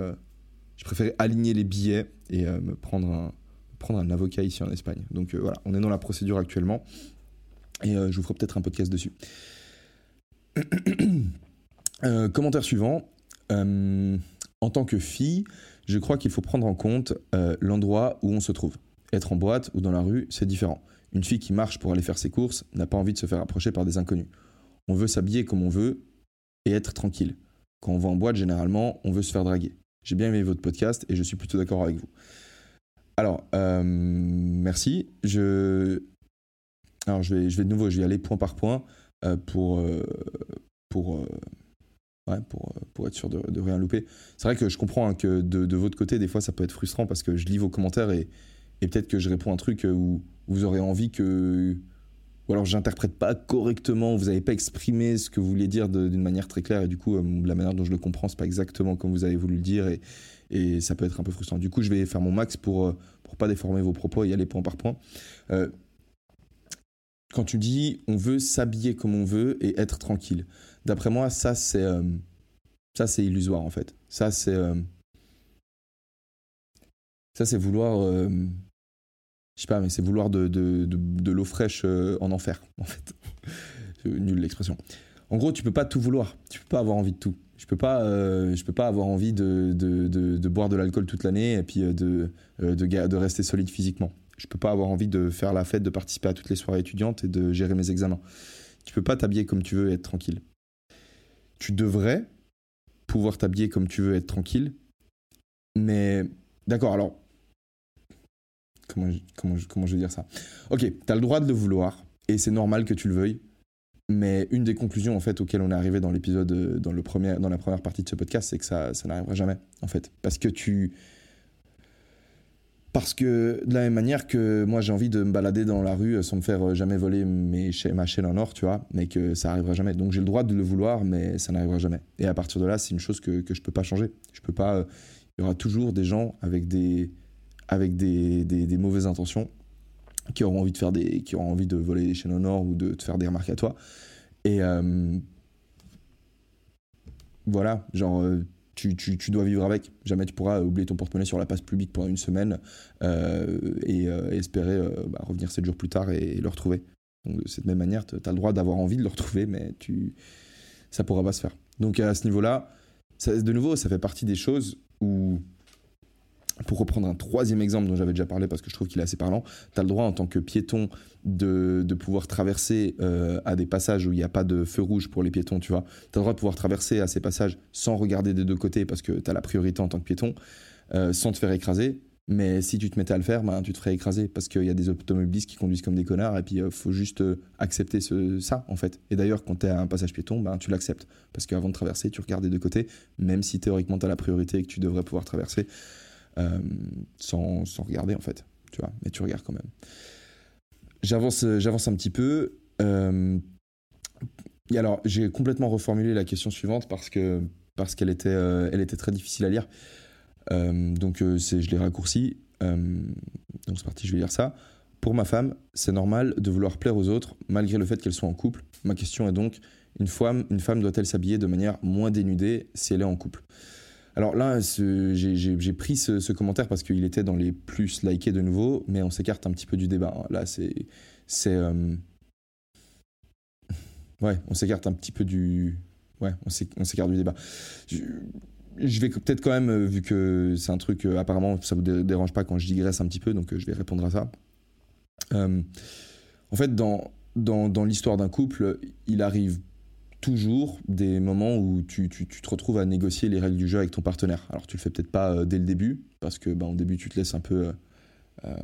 j'ai préféré aligner les billets et me prendre un, prendre un avocat ici en Espagne. Donc voilà, on est dans la procédure actuellement, et je vous ferai peut-être un podcast dessus. Euh, commentaire suivant. Euh, en tant que fille, je crois qu'il faut prendre en compte euh, l'endroit où on se trouve. Être en boîte ou dans la rue, c'est différent. Une fille qui marche pour aller faire ses courses n'a pas envie de se faire approcher par des inconnus. On veut s'habiller comme on veut et être tranquille. Quand on va en boîte, généralement, on veut se faire draguer. J'ai bien aimé votre podcast et je suis plutôt d'accord avec vous. Alors, merci. Je... Alors, je vais, de nouveau, je vais aller point par point. Euh, pour, euh, pour, euh, ouais, pour, être sûr de, rien louper. C'est vrai que je comprends hein, que de, votre côté, des fois, ça peut être frustrant parce que je lis vos commentaires et, peut-être que je réponds un truc où vous aurez envie que. Ou alors j'interprète pas correctement, vous n'avez pas exprimé ce que vous vouliez dire d'une manière très claire et du coup, la manière dont je le comprends, c'est pas exactement comme vous avez voulu le dire et, ça peut être un peu frustrant. Du coup, je vais faire mon max pour, pour pas déformer vos propos et aller point par point. Euh, quand tu dis on veut s'habiller comme on veut et être tranquille. D'après moi, ça c'est euh, ça c'est illusoire en fait. Ça c'est euh, ça c'est vouloir euh, je sais pas mais c'est vouloir de, de, de, l'eau fraîche en enfer en fait. Nul l'expression. En gros, tu peux pas tout vouloir. Tu peux pas avoir envie de tout. Je peux pas je peux pas avoir envie de, de boire de l'alcool toute l'année et puis de, de rester solide physiquement. Je peux pas avoir envie de faire la fête, de participer à toutes les soirées étudiantes et de gérer mes examens. Tu peux pas t'habiller comme tu veux et être tranquille. Tu devrais pouvoir t'habiller comme tu veux être tranquille. Mais d'accord, alors comment, comment, comment je vais dire ça? Ok, tu as le droit de le vouloir et c'est normal que tu le veuilles. Mais une des conclusions en fait auxquelles on est arrivé dans l'épisode, dans, le premier, dans la première partie de ce podcast, c'est que ça, ça n'arrivera jamais en fait. Parce que tu, parce que de la même manière que moi j'ai envie de me balader dans la rue sans me faire euh, jamais voler mes ma chaîne en or, tu vois, mais que ça arrivera jamais. Donc j'ai le droit de le vouloir, mais ça n'arrivera jamais. Et à partir de là, c'est une chose que, que je peux pas changer. Je peux pas. Euh, il y aura toujours des gens avec des, avec des, des, mauvaises intentions qui auront envie de faire des, qui auront envie de voler des chaînes en or ou de te faire des remarques à toi. Et euh, voilà, genre tu, dois vivre avec. Jamais tu pourras oublier ton porte-monnaie sur la place publique pendant une semaine euh, et, euh, espérer euh, bah, revenir sept jours plus tard et, le retrouver. De cette même manière, tu as le droit d'avoir envie de le retrouver, mais tu, ça pourra pas se faire. Donc, à ce niveau-là, de nouveau, ça fait partie des choses où pour reprendre un troisième exemple dont j'avais déjà parlé parce que je trouve qu'il est assez parlant, tu as le droit en tant que piéton de, de pouvoir traverser euh, à des passages où il n'y a pas de feu rouge pour les piétons, tu vois. Tu as le droit de pouvoir traverser à ces passages sans regarder des deux côtés parce que tu as la priorité en tant que piéton, euh, sans te faire écraser. Mais si tu te mettais à le faire, ben, tu te ferais écraser parce qu'il y a des automobilistes qui conduisent comme des connards et puis il euh, faut juste accepter ce, ça en fait. Et d'ailleurs, quand tu es à un passage piéton, ben, tu l'acceptes parce qu'avant de traverser, tu regardes des deux côtés, même si théoriquement tu as la priorité et que tu devrais pouvoir traverser. Euh, sans, regarder en fait, tu vois, mais tu regardes quand même. J'avance, j'avance un petit peu. Euh, alors, j'ai complètement reformulé la question suivante parce que parce qu'elle était, euh, était très difficile à lire. donc, je l'ai raccourci. donc, c'est parti, je vais lire ça. Pour ma femme, c'est normal de vouloir plaire aux autres malgré le fait qu'elle soit en couple. Ma question est donc une femme, une femme doit-elle s'habiller de manière moins dénudée si elle est en couple? Alors là, j'ai pris ce, commentaire parce qu'il était dans les plus likés de nouveau, mais on s'écarte un petit peu du débat. Hein. Là, c'est. Euh, ouais, on s'écarte un petit peu du. Ouais, on s'écarte du débat. Je, vais peut-être quand même, euh, vu que c'est un truc, euh, apparemment, ça vous dérange pas quand je digresse un petit peu, donc je vais répondre à ça. en fait, dans, dans, dans l'histoire d'un couple, il arrive toujours des moments où tu, tu, te retrouves à négocier les règles du jeu avec ton partenaire. Alors tu le fais peut-être pas euh, dès le début, parce que bah, au début tu te laisses un peu... Euh, euh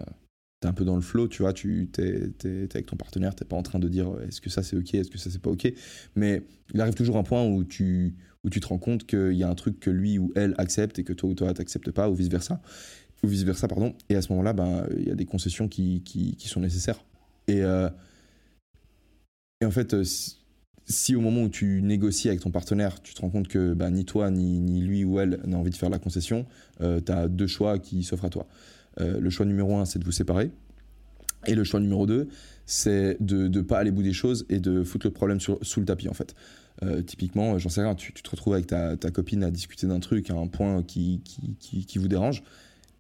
t'es un peu dans le flow, tu vois, tu t'es, es, avec ton partenaire, t'es pas en train de dire est-ce que ça c'est ok, est-ce que ça c'est pas ok, mais il arrive toujours un point où tu, où tu te rends compte qu'il y a un truc que lui ou elle accepte et que toi ou toi t'acceptes pas, ou vice versa, ou vice versa pardon, et à ce moment-là, ben il y a des concessions qui, qui, qui sont nécessaires. Et, et en fait, si au moment où tu négocies avec ton partenaire, tu te rends compte que bah, ni toi, ni, lui ou elle n'a envie de faire la concession, euh, tu as deux choix qui s'offrent à toi. Euh, le choix numéro un, c'est de vous séparer. Et le choix numéro deux, c'est de ne pas aller bout des choses et de foutre le problème sous le tapis, en fait. Euh, typiquement, j'en sais rien, tu, te retrouves avec ta, copine à discuter d'un truc, à un point qui, qui, vous dérange,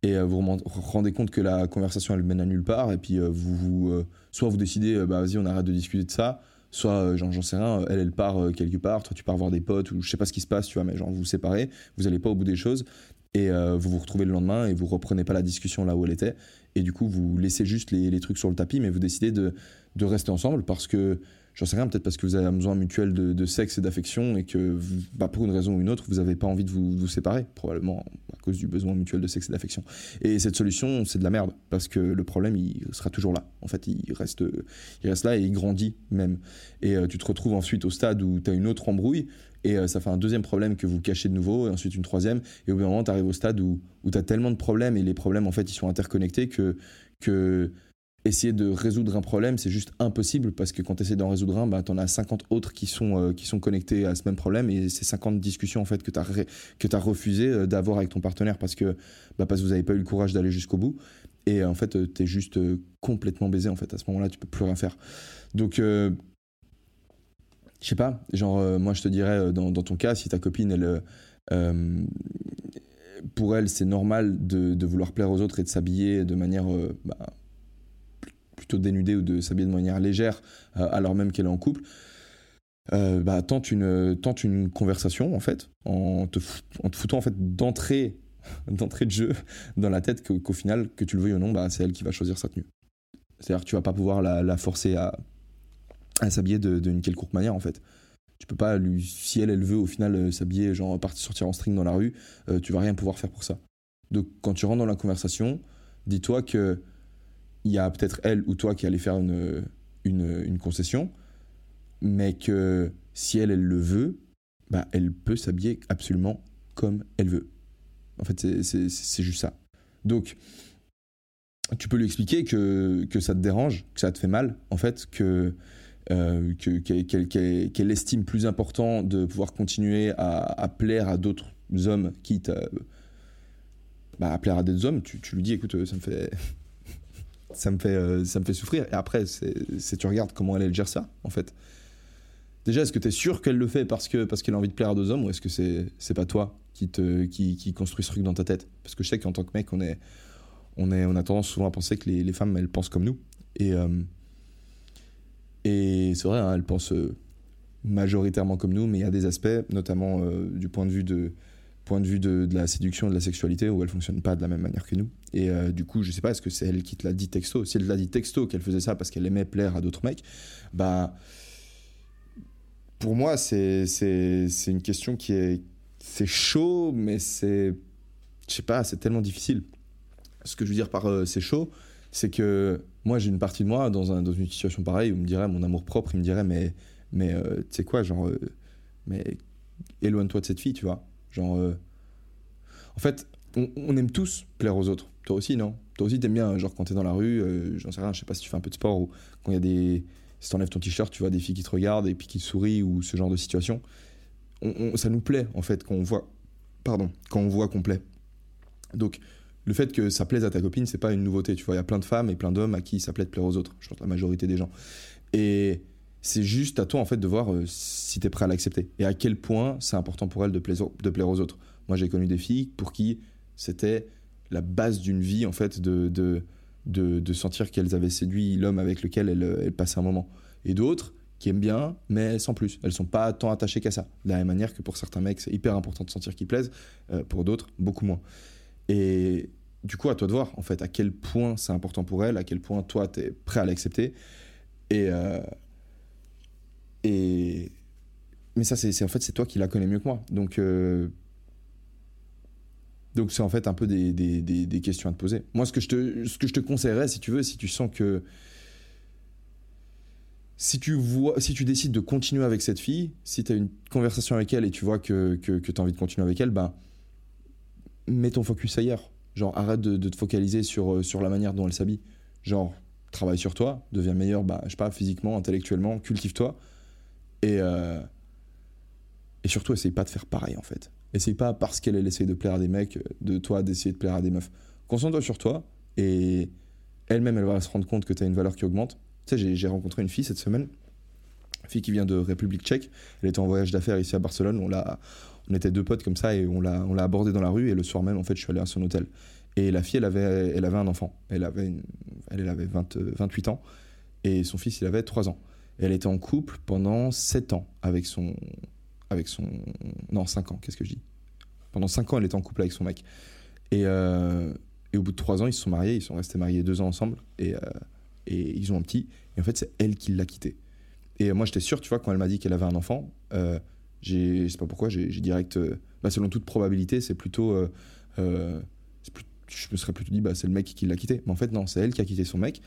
et vous vous rendez compte que la conversation, elle mène à nulle part, et puis vous soit vous décidez, bah, vas-y, on arrête de discuter de ça, soit euh, j'en sais rien, elle elle part euh, quelque part, toi tu pars voir des potes ou je sais pas ce qui se passe, tu vois, mais genre vous vous séparez, vous allez pas au bout des choses et euh, vous vous retrouvez le lendemain et vous reprenez pas la discussion là où elle était et du coup vous laissez juste les, trucs sur le tapis mais vous décidez de, de rester ensemble parce que j'en sais rien, peut-être parce que vous avez un besoin mutuel de, sexe et d'affection et que bah, pour une raison ou une autre, vous n'avez pas envie de vous, vous, séparer, probablement à cause du besoin mutuel de sexe et d'affection. Et cette solution, c'est de la merde parce que le problème, il sera toujours là. En fait, il reste, il reste là et il grandit même. Et euh, tu te retrouves ensuite au stade où tu as une autre embrouille et euh, ça fait un deuxième problème que vous cachez de nouveau, et ensuite une troisième, et au bout d'un moment, tu arrives au stade où, où tu as tellement de problèmes, et les problèmes, en fait, ils sont interconnectés, que, que essayer de résoudre un problème, c'est juste impossible parce que quand tu essaies d'en résoudre un, bah, tu en as 50 autres qui sont, euh, qui sont connectés à ce même problème et c'est 50 discussions en fait que tu as, que as refusé euh, d'avoir avec ton partenaire parce que, bah, parce que vous n'avez pas eu le courage d'aller jusqu'au bout. Et en fait, tu es juste euh, complètement baisé en fait. À ce moment-là, tu peux plus rien faire. Donc, je sais pas, genre, moi je te dirais, dans, ton cas, si ta copine, elle. pour elle, c'est normal de, de, vouloir plaire aux autres et de s'habiller de manière bah, plutôt dénudée ou de s'habiller de manière légère euh, alors même qu'elle est en couple, euh, bah, tente, une, tente une conversation en fait, en te, foutant en fait d'entrée d'entrée de jeu dans la tête qu'au final, que tu le veuilles ou non, bah, c'est elle qui va choisir sa tenue. C'est-à-dire que tu vas pas pouvoir la, la forcer à, à s'habiller d'une quelconque manière en fait. Tu peux pas lui, si elle elle veut au final euh, s'habiller genre partir sortir en string dans la rue, euh, tu vas rien pouvoir faire pour ça. Donc quand tu rentres dans la conversation, dis-toi que il y a peut-être elle ou toi qui allez faire une, une, concession, mais que si elle, elle le veut, bah, elle peut s'habiller absolument comme elle veut. En fait, c'est juste ça. Donc, tu peux lui expliquer que, que ça te dérange, que ça te fait mal, en fait, que euh, qu'elle qu estime plus important de pouvoir continuer à, à plaire à d'autres hommes, quitte à, bah, à plaire à des hommes, tu, tu, lui dis, écoute, ça me fait, ça me fait, euh, ça me fait souffrir. Et après, c'est tu regardes comment elle, gère ça, en fait. Déjà, est-ce que tu es sûr qu'elle le fait parce que parce qu'elle a envie de plaire à deux hommes ou est-ce que c'est pas toi qui te qui, qui, construit ce truc dans ta tête? Parce que je sais qu'en tant que mec, on est on est on a tendance souvent à penser que les, les femmes elles pensent comme nous et euh, et c'est vrai, hein, elles pensent euh, majoritairement comme nous, mais il y a des aspects, notamment du point de vue de point de vue de, de, la séduction, de la sexualité, où elle fonctionne pas de la même manière que nous. Et euh, du coup, je sais pas, est-ce que c'est elle qui te l'a dit texto? Si elle l'a dit texto qu'elle faisait ça parce qu'elle aimait plaire à d'autres mecs, bah. Pour moi, c'est une question qui est. C'est chaud, mais c'est. Je sais pas, c'est tellement difficile. Ce que je veux dire par euh, c'est chaud, c'est que moi, j'ai une partie de moi dans, un, dans une situation pareille où me dirait, mon amour propre, il me dirait, mais, mais euh, tu sais quoi, genre, mais éloigne-toi de cette fille, tu vois. Genre, euh... en fait, on, aime tous plaire aux autres. Toi aussi, non? Toi aussi, t'aimes bien, genre, quand t'es dans la rue, euh, j'en sais rien, je sais pas si tu fais un peu de sport ou quand il y a des. Si t'enlèves ton t-shirt, tu vois des filles qui te regardent et puis qui te sourient ou ce genre de situation. On, on, ça nous plaît, en fait, quand on voit. Pardon, quand on voit qu'on plaît. Donc, le fait que ça plaise à ta copine, c'est pas une nouveauté. Tu vois, il y a plein de femmes et plein d'hommes à qui ça plaît de plaire aux autres. Je pense la majorité des gens. Et c'est juste à toi en fait de voir euh, si tu es prêt à l'accepter et à quel point c'est important pour elle de, plaire, de plaire aux autres. Moi j'ai connu des filles pour qui c'était la base d'une vie en fait de, de, de, sentir qu'elles avaient séduit l'homme avec lequel elles, elles passaient un moment. Et d'autres qui aiment bien mais sans plus. Elles sont pas tant attachées qu'à ça. De la même manière que pour certains mecs c'est hyper important de sentir qu'ils plaisent, euh, pour d'autres beaucoup moins. Et du coup à toi de voir en fait à quel point c'est important pour elles, à quel point toi tu es prêt à l'accepter. Et, euh, mais ça, c'est en fait c'est toi qui la connais mieux que moi. Donc euh... donc c'est en fait un peu des, questions à te poser. Moi, ce que je te ce que je te conseillerais, si tu veux, si tu sens que si tu vois, si tu décides de continuer avec cette fille, si tu as une conversation avec elle et tu vois que, que, que tu as envie de continuer avec elle, ben, mets ton focus ailleurs. Genre, arrête de, te focaliser sur, sur la manière dont elle s'habille. Genre, travaille sur toi, deviens meilleur, bah, je sais pas, physiquement, intellectuellement, cultive-toi Et, euh, et surtout, essaye pas de faire pareil en fait. Essaye pas parce qu'elle elle essaye de plaire à des mecs, de toi d'essayer de plaire à des meufs. Concentre-toi sur toi et elle-même, elle va se rendre compte que tu as une valeur qui augmente. Tu sais, j'ai rencontré une fille cette semaine, une fille qui vient de République tchèque. Elle était en voyage d'affaires ici à Barcelone. On, on était deux potes comme ça et on l'a, abordée dans la rue. Et le soir même, en fait, je suis allé à son hôtel. Et la fille, elle avait, elle avait un enfant. Elle avait, elle, avait 20, 28 ans. Et son fils, il avait 3 ans. Elle était en couple pendant 7 ans avec son. Avec son. Non, 5 ans, qu'est-ce que je dis? Pendant 5 ans, elle était en couple avec son mec. Et, euh, et au bout de 3 ans, ils se sont mariés. Ils sont restés mariés 2 ans ensemble. Et, euh, et ils ont un petit. Et en fait, c'est elle qui l'a quitté. Et moi, j'étais sûr, tu vois, quand elle m'a dit qu'elle avait un enfant, euh, je sais pas pourquoi, j'ai, direct. Euh, bah, selon toute probabilité, c'est plutôt. Euh, je me serais plutôt dit, bah, c'est le mec qui l'a quitté. Mais en fait, non, c'est elle qui a quitté son mec.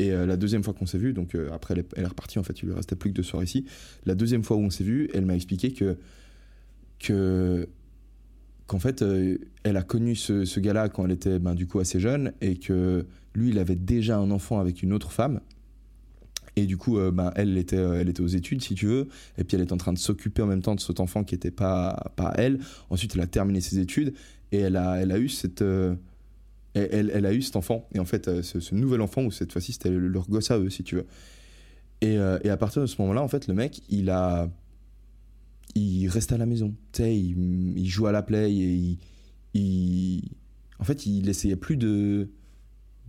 Et la deuxième fois qu'on s'est vu, donc après elle est, repartie, en fait, il lui restait plus que deux soirs ici. La deuxième fois où on s'est vu, elle m'a expliqué que. que qu'en fait, elle a connu ce, ce gars-là quand elle était ben, du coup assez jeune et que lui, il avait déjà un enfant avec une autre femme et du coup, euh, ben, elle, était, euh, elle était aux études, si tu veux. Et puis, elle était en train de s'occuper en même temps de cet enfant qui n'était pas, pas elle. Ensuite, elle a terminé ses études et elle a, elle a eu cette. Euh, elle, a eu cet enfant. Et en fait, ce, nouvel enfant, où cette fois-ci, c'était leur gosse à eux, si tu veux. Et, et à partir de ce moment-là, en fait, le mec, il a. Il reste à la maison. Tu sais, il, joue à la play et il. En fait, il essayait plus de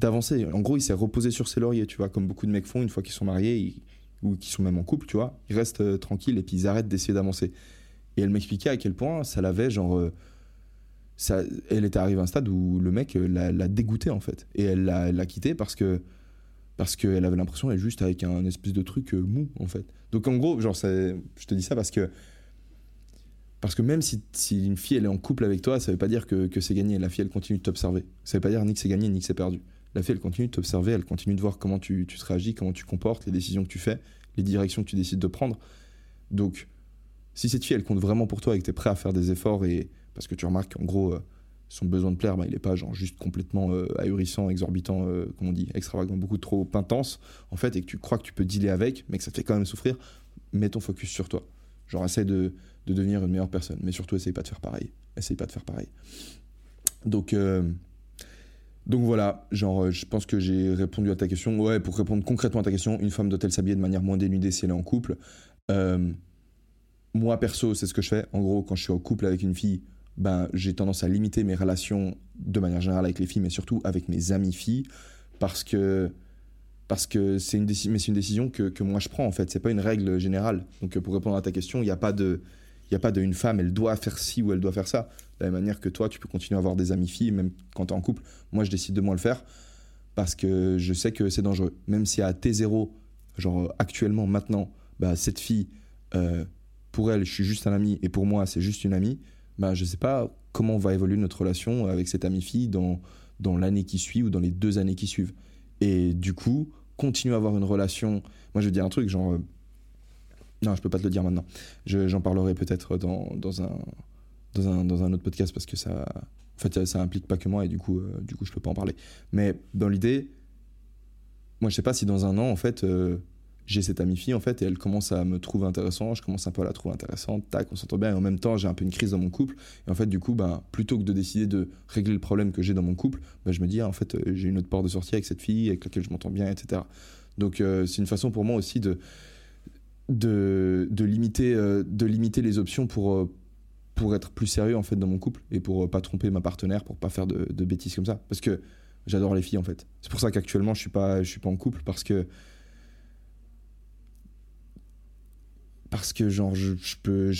d'avancer. En gros, il s'est reposé sur ses lauriers, tu vois, comme beaucoup de mecs font une fois qu'ils sont mariés ou qu'ils sont même en couple, tu vois. Ils restent euh, tranquilles et puis ils arrêtent d'essayer d'avancer. Et elle m'expliquait à quel point ça l'avait, genre. Euh, elle était arrivée à un stade où le mec euh, l'a dégoûté en fait. Et elle l'a quitté parce que parce qu'elle avait l'impression d'être juste avec un espèce de truc mou en fait. Donc en gros, genre, je te dis ça parce que parce que même si, une fille elle est en couple avec toi, ça veut pas dire que, c'est gagné. La fille elle continue de t'observer. Ça veut pas dire ni que c'est gagné ni que c'est perdu. La fille, elle continue de t'observer, elle continue de voir comment tu, tu te réagis, comment tu comportes, les décisions que tu fais, les directions que tu décides de prendre. Donc, si cette fille, elle compte vraiment pour toi et que tu es prêt à faire des efforts, et parce que tu remarques qu'en gros, euh, son besoin de plaire, bah, il n'est pas genre juste complètement euh, ahurissant, exorbitant, euh, comme on dit, extravagant, beaucoup trop intense, en fait, et que tu crois que tu peux dealer avec, mais que ça te fait quand même souffrir, mets ton focus sur toi. Genre, essaie de, de devenir une meilleure personne, mais surtout, essaye pas de faire pareil. Essaye pas de faire pareil. Donc, donc voilà, genre, je pense que j'ai répondu à ta question. Ouais, pour répondre concrètement à ta question, une femme doit-elle s'habiller de manière moins dénudée si elle est en couple? Moi, perso, c'est ce que je fais. En gros, quand je suis en couple avec une fille, ben, j'ai tendance à limiter mes relations de manière générale avec les filles, mais surtout avec mes amies filles, parce que parce que c'est une, c'est une décision que, que, moi je prends en fait, c'est pas une règle générale. Donc pour répondre à ta question, il n'y a pas de il a pas d'une femme, elle doit faire ci ou elle doit faire ça. De la même manière que toi, tu peux continuer à avoir des amis filles, même quand tu es en couple. Moi, je décide de moins le faire parce que je sais que c'est dangereux. Même si à T0, genre actuellement, maintenant, bah, cette fille, euh, pour elle, je suis juste un ami et pour moi, c'est juste une amie, bah, je ne sais pas comment va évoluer notre relation avec cette amie fille dans, dans l'année qui suit ou dans les deux années qui suivent. Et du coup, continuer à avoir une relation. Moi, je vais dire un truc, genre non, je peux pas te le dire maintenant. J'en parlerai peut-être dans, dans, un, dans, un, dans un autre podcast parce que ça, en fait, ça, implique pas que moi et du coup, euh, du coup, je peux pas en parler. Mais dans l'idée, moi, je sais pas si dans un an, en fait, euh, j'ai cette amie fille en fait et elle commence à me trouver intéressant. Je commence un peu à la trouver intéressante. Tac, on s'entend bien et en même temps, j'ai un peu une crise dans mon couple. Et en fait, du coup, ben, plutôt que de décider de régler le problème que j'ai dans mon couple, ben, je me dis, ah, en fait, euh, j'ai une autre porte de sortie avec cette fille avec laquelle je m'entends bien, etc. Donc, c'est une façon pour moi aussi de de, de, limiter, euh, de limiter les options pour, euh, pour être plus sérieux en fait dans mon couple et pour euh, pas tromper ma partenaire, pour pas faire de, de bêtises comme ça. Parce que j'adore les filles en fait. C'est pour ça qu'actuellement je suis pas, je suis pas en couple parce que parce que genre je, peux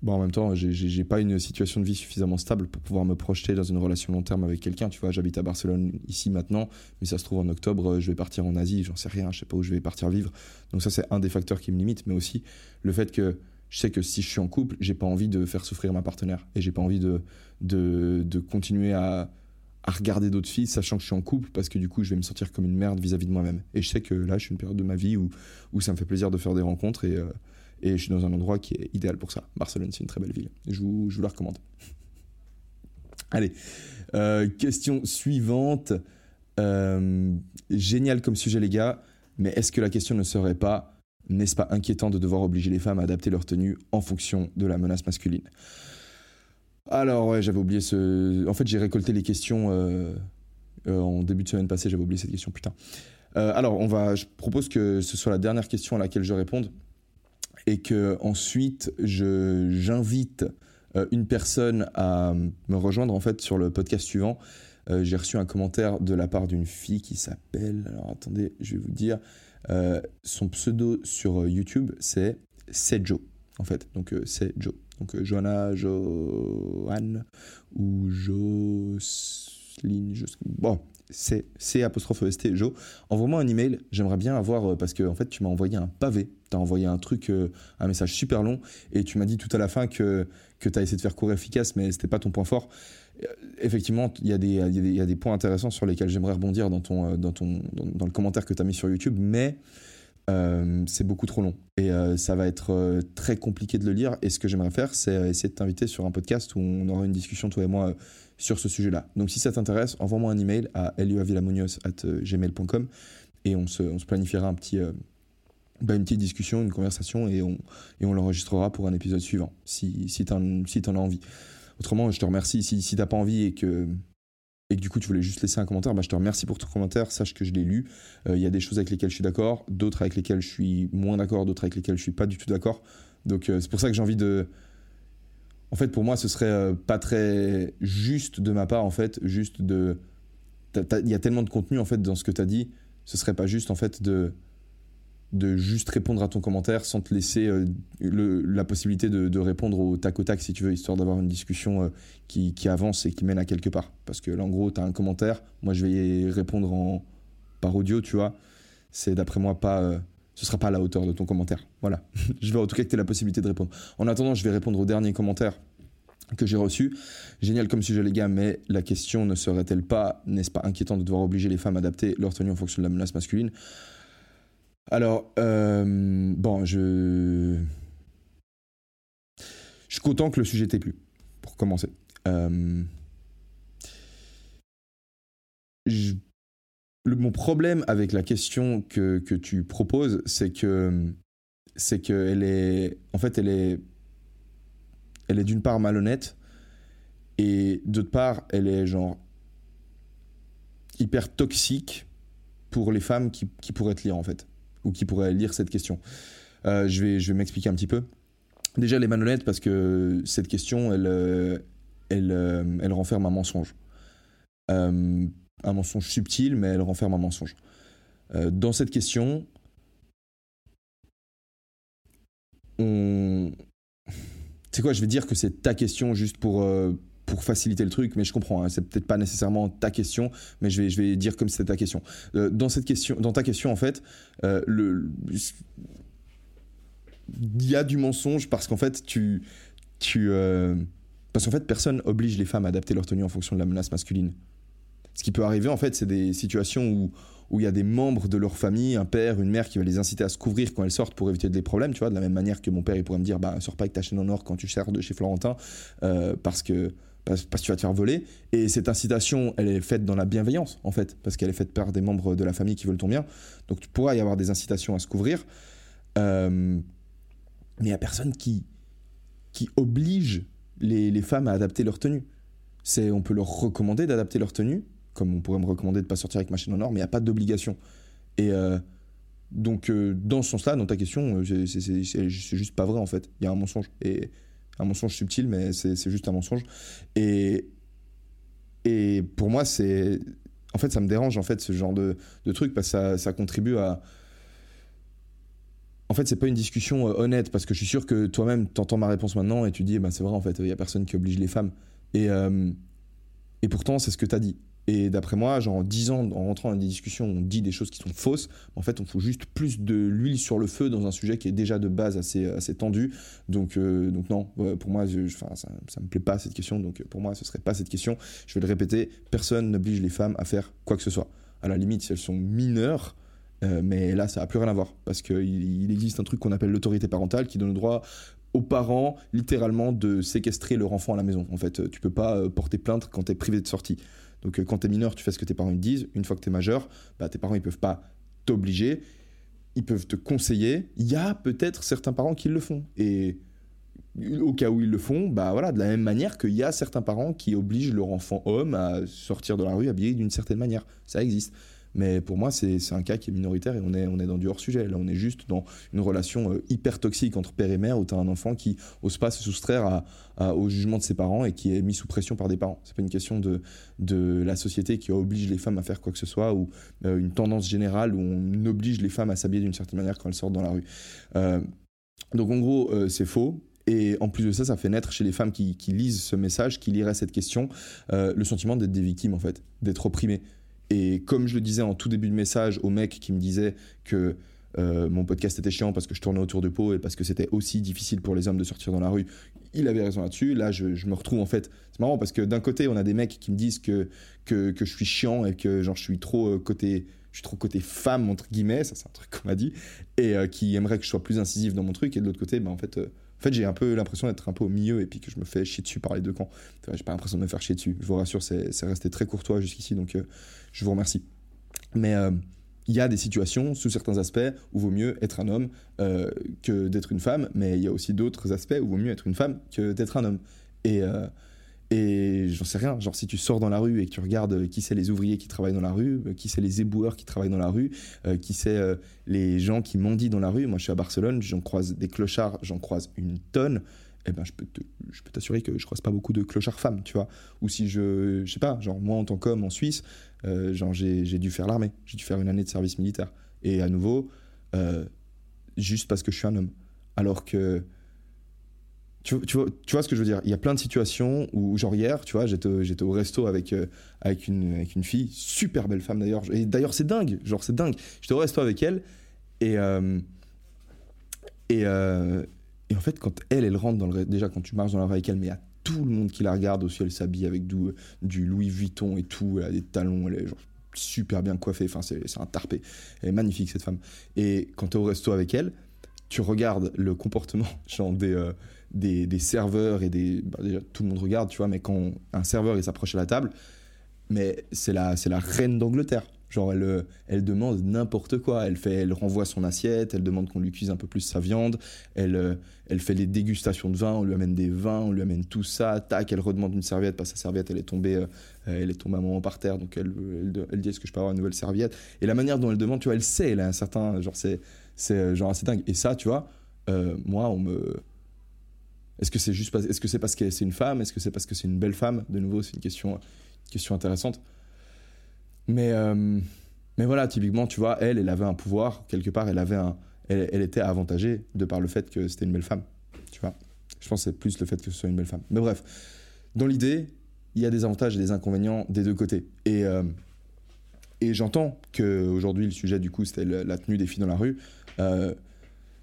Bon, en même temps, j'ai pas une situation de vie suffisamment stable pour pouvoir me projeter dans une relation long terme avec quelqu'un. Tu vois, j'habite à Barcelone ici maintenant, mais ça se trouve en octobre, je vais partir en Asie, j'en sais rien, je sais pas où je vais partir vivre. Donc ça, c'est un des facteurs qui me limite, mais aussi le fait que je sais que si je suis en couple, j'ai pas envie de faire souffrir ma partenaire et j'ai pas envie de, de continuer à, à regarder d'autres filles, sachant que je suis en couple, parce que du coup, je vais me sentir comme une merde vis-à-vis de moi-même. Et je sais que là, je suis une période de ma vie où, où ça me fait plaisir de faire des rencontres et. Euh, et je suis dans un endroit qui est idéal pour ça. Barcelone, c'est une très belle ville. Je vous, je vous la recommande. Allez, euh, question suivante. Euh, génial comme sujet, les gars. Mais est-ce que la question ne serait pas N'est-ce pas inquiétant de devoir obliger les femmes à adapter leur tenue en fonction de la menace masculine? Alors ouais, j'avais oublié ce... En fait, j'ai récolté les questions euh, euh, en début de semaine passée, j'avais oublié cette question, putain. Euh, alors, on va, je propose que ce soit la dernière question à laquelle je réponde et que ensuite j'invite une personne à me rejoindre en fait sur le podcast suivant. j'ai reçu un commentaire de la part d'une fille qui s'appelle. Alors attendez, je vais vous dire. Euh, son pseudo sur euh, YouTube, c'est C'est Joe, en fait. Donc, euh, c'est Joe. Donc, Joanna, Joanne ou Jocelyne. Bon, c'est C apostrophe EST, Joe. Envoie-moi un email, j'aimerais bien avoir, parce que en fait, tu m'as envoyé un pavé, tu as envoyé un truc, un message super long, et tu m'as dit tout à la fin que, que tu as essayé de faire court efficace, mais c'était pas ton point fort. Effectivement, il y, a des, points intéressants sur lesquels j'aimerais rebondir dans, ton, dans, ton, dans, le commentaire que tu as mis sur YouTube, mais euh, c'est beaucoup trop long et euh, ça va être euh, très compliqué de le lire. Et ce que j'aimerais faire, c'est essayer de t'inviter sur un podcast où on aura une discussion, toi et moi, sur ce sujet-là. Donc si ça t'intéresse, envoie-moi un email à gmail.com et on se, planifiera un petit, bah, une petite discussion, une conversation et on, et on l'enregistrera pour un épisode suivant si, si tu en, si en as envie. Autrement, je te remercie. Si, si t'as pas envie et que, et du coup tu voulais juste laisser un commentaire, bah, je te remercie pour ton commentaire. Sache que je l'ai lu. Euh, il y a des choses avec lesquelles je suis d'accord, d'autres avec lesquelles je suis moins d'accord, d'autres avec lesquelles je suis pas du tout d'accord. Donc euh, c'est pour ça que j'ai envie de. En fait, pour moi, ce serait euh, pas très juste de ma part, en fait, juste de. Il y a tellement de contenu en fait dans ce que tu as dit, ce serait pas juste en fait de de juste répondre à ton commentaire sans te laisser euh, la possibilité de, répondre au tac au tac si tu veux, histoire d'avoir une discussion euh, qui, avance et qui mène à quelque part. Parce que là, en gros, tu as un commentaire, moi je vais répondre en, par audio, tu vois. C'est d'après moi pas. Euh, ce sera pas à la hauteur de ton commentaire. Voilà. je vais en tout cas que tu la possibilité de répondre. En attendant, je vais répondre au dernier commentaire que j'ai reçu. Génial comme sujet les gars, mais la question ne serait-elle pas, n'est-ce pas inquiétant de devoir obliger les femmes à adapter leur tenue en fonction de la menace masculine? Alors, euh, bon, je. Je suis content que le sujet t'ait plu, pour commencer. Euh, mon problème avec la question que, que tu proposes, c'est que. C'est qu'elle est. En fait, elle est. Elle est d'une part malhonnête, et d'autre part, elle est genre. hyper toxique pour les femmes qui, qui pourraient te lire, en fait ou qui pourrait lire cette question. Euh, je vais, je vais m'expliquer un petit peu. Déjà, les malhonnêtes, parce que cette question, elle, euh, elle, euh, elle renferme un mensonge. un mensonge subtil, mais elle renferme un mensonge. dans cette question, on. C'est quoi Je vais dire que c'est ta question juste pour, pour faciliter le truc, mais je comprends, hein, c'est peut-être pas nécessairement ta question, mais je vais, je vais dire comme c'était ta question. Euh, dans, cette question. dans ta question, en fait, euh, il y a du mensonge parce qu'en fait, tu. tu euh, parce qu'en fait, personne oblige les femmes à adapter leur tenue en fonction de la menace masculine. Ce qui peut arriver, en fait, c'est des situations où où il y a des membres de leur famille, un père, une mère qui va les inciter à se couvrir quand elles sortent pour éviter des problèmes, tu vois, de la même manière que mon père il pourrait me dire bah sors pas avec ta chaîne en or quand tu sers de chez Florentin parce que parce, que tu vas te faire voler. Et cette incitation, elle est faite dans la bienveillance, en fait, parce qu'elle est faite par des membres de la famille qui veulent ton bien. Donc tu pourras y avoir des incitations à se couvrir. Euh, mais il n'y a personne qui, qui oblige les, femmes à adapter leur tenue. On peut leur recommander d'adapter leur tenue, comme on pourrait me recommander de ne pas sortir avec ma chaîne en or, mais il n'y a pas d'obligation. Et euh, donc, euh, dans ce sens-là, dans ta question, c'est juste pas vrai, en fait. Il y a un mensonge. Et un mensonge subtil, mais c'est juste un mensonge. Et, et pour moi, c'est. En fait, ça me dérange, en fait, ce genre de, de truc, parce que ça, ça contribue à. En fait, c'est pas une discussion euh, honnête, parce que je suis sûr que toi-même, tu entends ma réponse maintenant et tu dis, bah, c'est vrai, en fait, il y a personne qui oblige les femmes. Et, euh, et pourtant, c'est ce que tu as dit. Et d'après moi, genre en 10 ans, en rentrant dans des discussions, on dit des choses qui sont fausses. En fait, on fout juste plus de l'huile sur le feu dans un sujet qui est déjà de base assez, tendu. Donc, euh, donc non, pour moi, je, ça, ça me plaît pas cette question. Donc pour moi, ce serait pas cette question. Je vais le répéter, personne n'oblige les femmes à faire quoi que ce soit. À la limite, si elles sont mineures, euh, mais là, ça n'a plus rien à voir. Parce qu'il il existe un truc qu'on appelle l'autorité parentale qui donne le droit aux parents, littéralement, de séquestrer leur enfant à la maison. En fait, tu peux pas euh, porter plainte quand tu es privé de sortie. Donc euh, quand tu es mineur, tu fais ce que tes parents te disent. Une fois que tu es majeur, bah, tes parents ils peuvent pas t'obliger. ils peuvent te conseiller. Il y a peut-être certains parents qui le font. Et au cas où ils le font, bah voilà, de la même manière qu'il y a certains parents qui obligent leur enfant homme à sortir de la rue habillé d'une certaine manière. Ça existe. Mais pour moi, c'est un cas qui est minoritaire et on est, dans du hors-sujet. Là, on est juste dans une relation euh, hyper toxique entre père et mère où tu as un enfant qui n'ose pas se soustraire au jugement de ses parents et qui est mis sous pression par des parents. C'est pas une question de, de la société qui oblige les femmes à faire quoi que ce soit ou euh, une tendance générale où on oblige les femmes à s'habiller d'une certaine manière quand elles sortent dans la rue. Euh, donc en gros, c'est faux. Et en plus de ça, ça fait naître chez les femmes qui, qui lisent ce message, qui liraient cette question, le sentiment d'être des victimes, en fait, d'être opprimées. Et comme je le disais en tout début de message au mec qui me disait que euh, mon podcast était chiant parce que je tournais autour de peau et parce que c'était aussi difficile pour les hommes de sortir dans la rue, il avait raison là-dessus. Là, je, me retrouve en fait. C'est marrant parce que d'un côté, on a des mecs qui me disent que, que, je suis chiant et que genre, je suis trop euh, côté. Je suis trop côté femme, entre guillemets, ça c'est un truc qu'on m'a dit, et euh, qui aimerait que je sois plus incisif dans mon truc, et de l'autre côté, bah, en fait, en fait, j'ai un peu l'impression d'être un peu au milieu et puis que je me fais chier dessus par les deux camps. J'ai pas l'impression de me faire chier dessus. Je vous rassure, c'est resté très courtois jusqu'ici, donc euh, je vous remercie. Mais euh, il y a des situations, sous certains aspects, où vaut mieux être un homme euh, que d'être une femme, mais il y a aussi d'autres aspects où vaut mieux être une femme que d'être un homme. Et et j'en sais rien, genre si tu sors dans la rue et que tu regardes euh, qui c'est les ouvriers qui travaillent dans la rue, euh, qui c'est les éboueurs qui travaillent dans la rue, euh, qui c'est les gens qui mendient dans la rue. Moi je suis à Barcelone, j'en croise des clochards, j'en croise une tonne. Eh ben, je peux, t'assurer que je croise pas beaucoup de clochards femmes, tu vois. Ou si je, je sais pas, genre moi en tant qu'homme en Suisse, genre j'ai dû faire l'armée, j'ai dû faire une année de service militaire. Et à nouveau, juste parce que je suis un homme. Alors que tu, vois, ce que je veux dire Il y a plein de situations où, genre hier, tu vois, j'étais au resto avec, euh, avec, une, avec une fille, super belle femme d'ailleurs. Et d'ailleurs, c'est dingue, genre, c'est dingue. J'étais au resto avec elle et. Euh, euh, et, en fait, quand elle, elle rentre dans le. Déjà, quand tu marches dans la rue avec elle, mais il y a tout le monde qui la regarde aussi, elle s'habille avec du, du Louis Vuitton et tout, elle a des talons, elle est genre super bien coiffée, enfin, c'est un tarpé. Elle est magnifique, cette femme. Et quand tu es au resto avec elle, tu regardes le comportement genre des, des, serveurs et des. Bah, déjà, tout le monde regarde, tu vois, mais quand un serveur il s'approche à la table, mais c'est la, c'est la reine d'Angleterre. Genre, elle, elle demande n'importe quoi. Elle, fait, elle renvoie son assiette, elle demande qu'on lui cuise un peu plus sa viande, elle, elle fait les dégustations de vin, on lui amène des vins, on lui amène tout ça, tac, elle redemande une serviette, parce que sa serviette, elle est tombée, euh, elle est tombée à un moment par terre, donc elle, elle, dit est-ce que je peux avoir une nouvelle serviette? Et la manière dont elle demande, tu vois, elle sait, elle a un certain. Genre, c'est, c'est genre assez dingue. Et ça, tu vois, euh, moi, on me est-ce que c'est juste parce, que c'est une femme? Est-ce que c'est parce que c'est une belle femme? De nouveau, c'est une question, question intéressante. Mais, euh, mais voilà, typiquement, tu vois, elle, elle avait un pouvoir quelque part. Elle avait un, elle, était avantagée de par le fait que c'était une belle femme. Tu vois, je pense que c'est plus le fait que ce soit une belle femme. Mais bref, dans l'idée, il y a des avantages et des inconvénients des deux côtés. Et euh, et j'entends que aujourd'hui le sujet du coup c'était la tenue des filles dans la rue. Euh,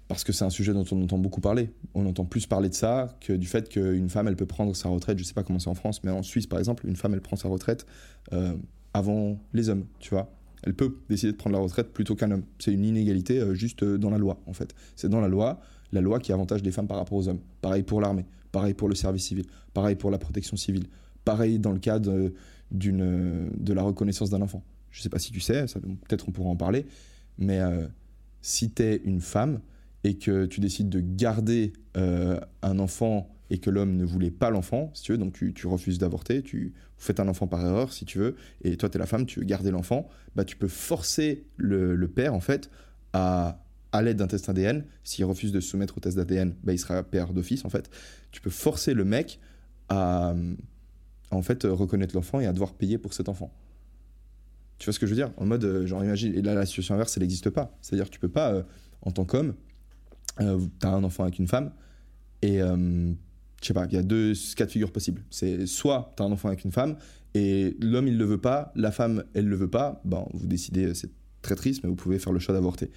parce que c'est un sujet dont on entend beaucoup parler. On entend plus parler de ça que du fait qu'une femme, elle peut prendre sa retraite. Je sais pas comment c'est en France, mais en Suisse, par exemple, une femme, elle prend sa retraite euh, avant les hommes, tu vois. Elle peut décider de prendre la retraite plutôt qu'un homme. C'est une inégalité euh, juste euh, dans la loi, en fait. C'est dans la loi, la loi qui avantage les femmes par rapport aux hommes. Pareil pour l'armée, pareil pour le service civil, pareil pour la protection civile, pareil dans le d'une de la reconnaissance d'un enfant. Je sais pas si tu sais, peut-être on pourra en parler, mais si tu es une femme, et que tu décides de garder euh, un enfant et que l'homme ne voulait pas l'enfant, si tu veux, donc tu, refuses d'avorter, tu fais un enfant par erreur, si tu veux, et toi, tu es la femme, tu veux garder l'enfant, bah, tu peux forcer le, père, en fait, à, à l'aide d'un test ADN, s'il refuse de se soumettre au test d'ADN, bah, il sera père d'office, en fait. Tu peux forcer le mec à, en fait, reconnaître l'enfant et à devoir payer pour cet enfant. Tu vois ce que je veux dire? En mode, euh, genre, imagine, et là, la situation inverse, elle n'existe pas. C'est-à-dire, tu peux pas, euh, en tant qu'homme, euh, tu as un enfant avec une femme, et euh, je sais pas, il y a deux cas de figure possibles. C'est soit tu as un enfant avec une femme, et l'homme il le veut pas, la femme elle le veut pas, bon, vous décidez, c'est très triste, mais vous pouvez faire le choix d'avorter.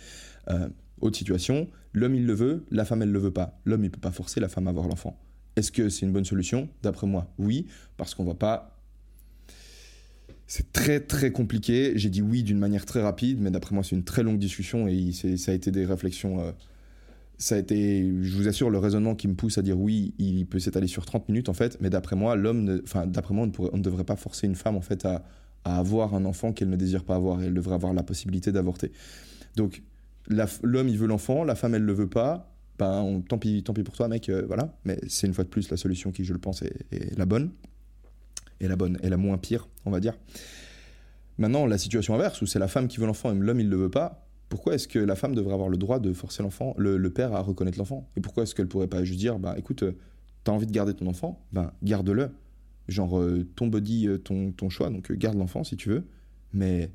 Euh, autre situation, l'homme il le veut, la femme elle le veut pas. L'homme il peut pas forcer la femme à avoir l'enfant. Est-ce que c'est une bonne solution? D'après moi, oui, parce qu'on va pas c'est très très compliqué. J'ai dit oui d'une manière très rapide, mais d'après moi c'est une très longue discussion et ça a été des réflexions euh, ça a été, je vous assure, le raisonnement qui me pousse à dire oui, il peut s'étaler sur 30 minutes en fait, mais d'après moi, l'homme, enfin d'après moi, on ne, devrait pas forcer une femme en fait à, avoir un enfant qu'elle ne désire pas avoir, elle devrait avoir la possibilité d'avorter. Donc l'homme il veut l'enfant, la femme elle le veut pas, ben tant pis, tant pis pour toi mec, euh, voilà. Mais c'est une fois de plus la solution qui je le pense est, la bonne, et la bonne, et la moins pire, on va dire. Maintenant la situation inverse où c'est la femme qui veut l'enfant et l'homme il le veut pas. Pourquoi est-ce que la femme devrait avoir le droit de forcer l'enfant, le, père à reconnaître l'enfant? Et pourquoi est-ce qu'elle pourrait pas juste dire, bah écoute, euh, t'as envie de garder ton enfant, ben garde-le. Genre euh, ton body, ton, ton choix, donc garde l'enfant si tu veux, mais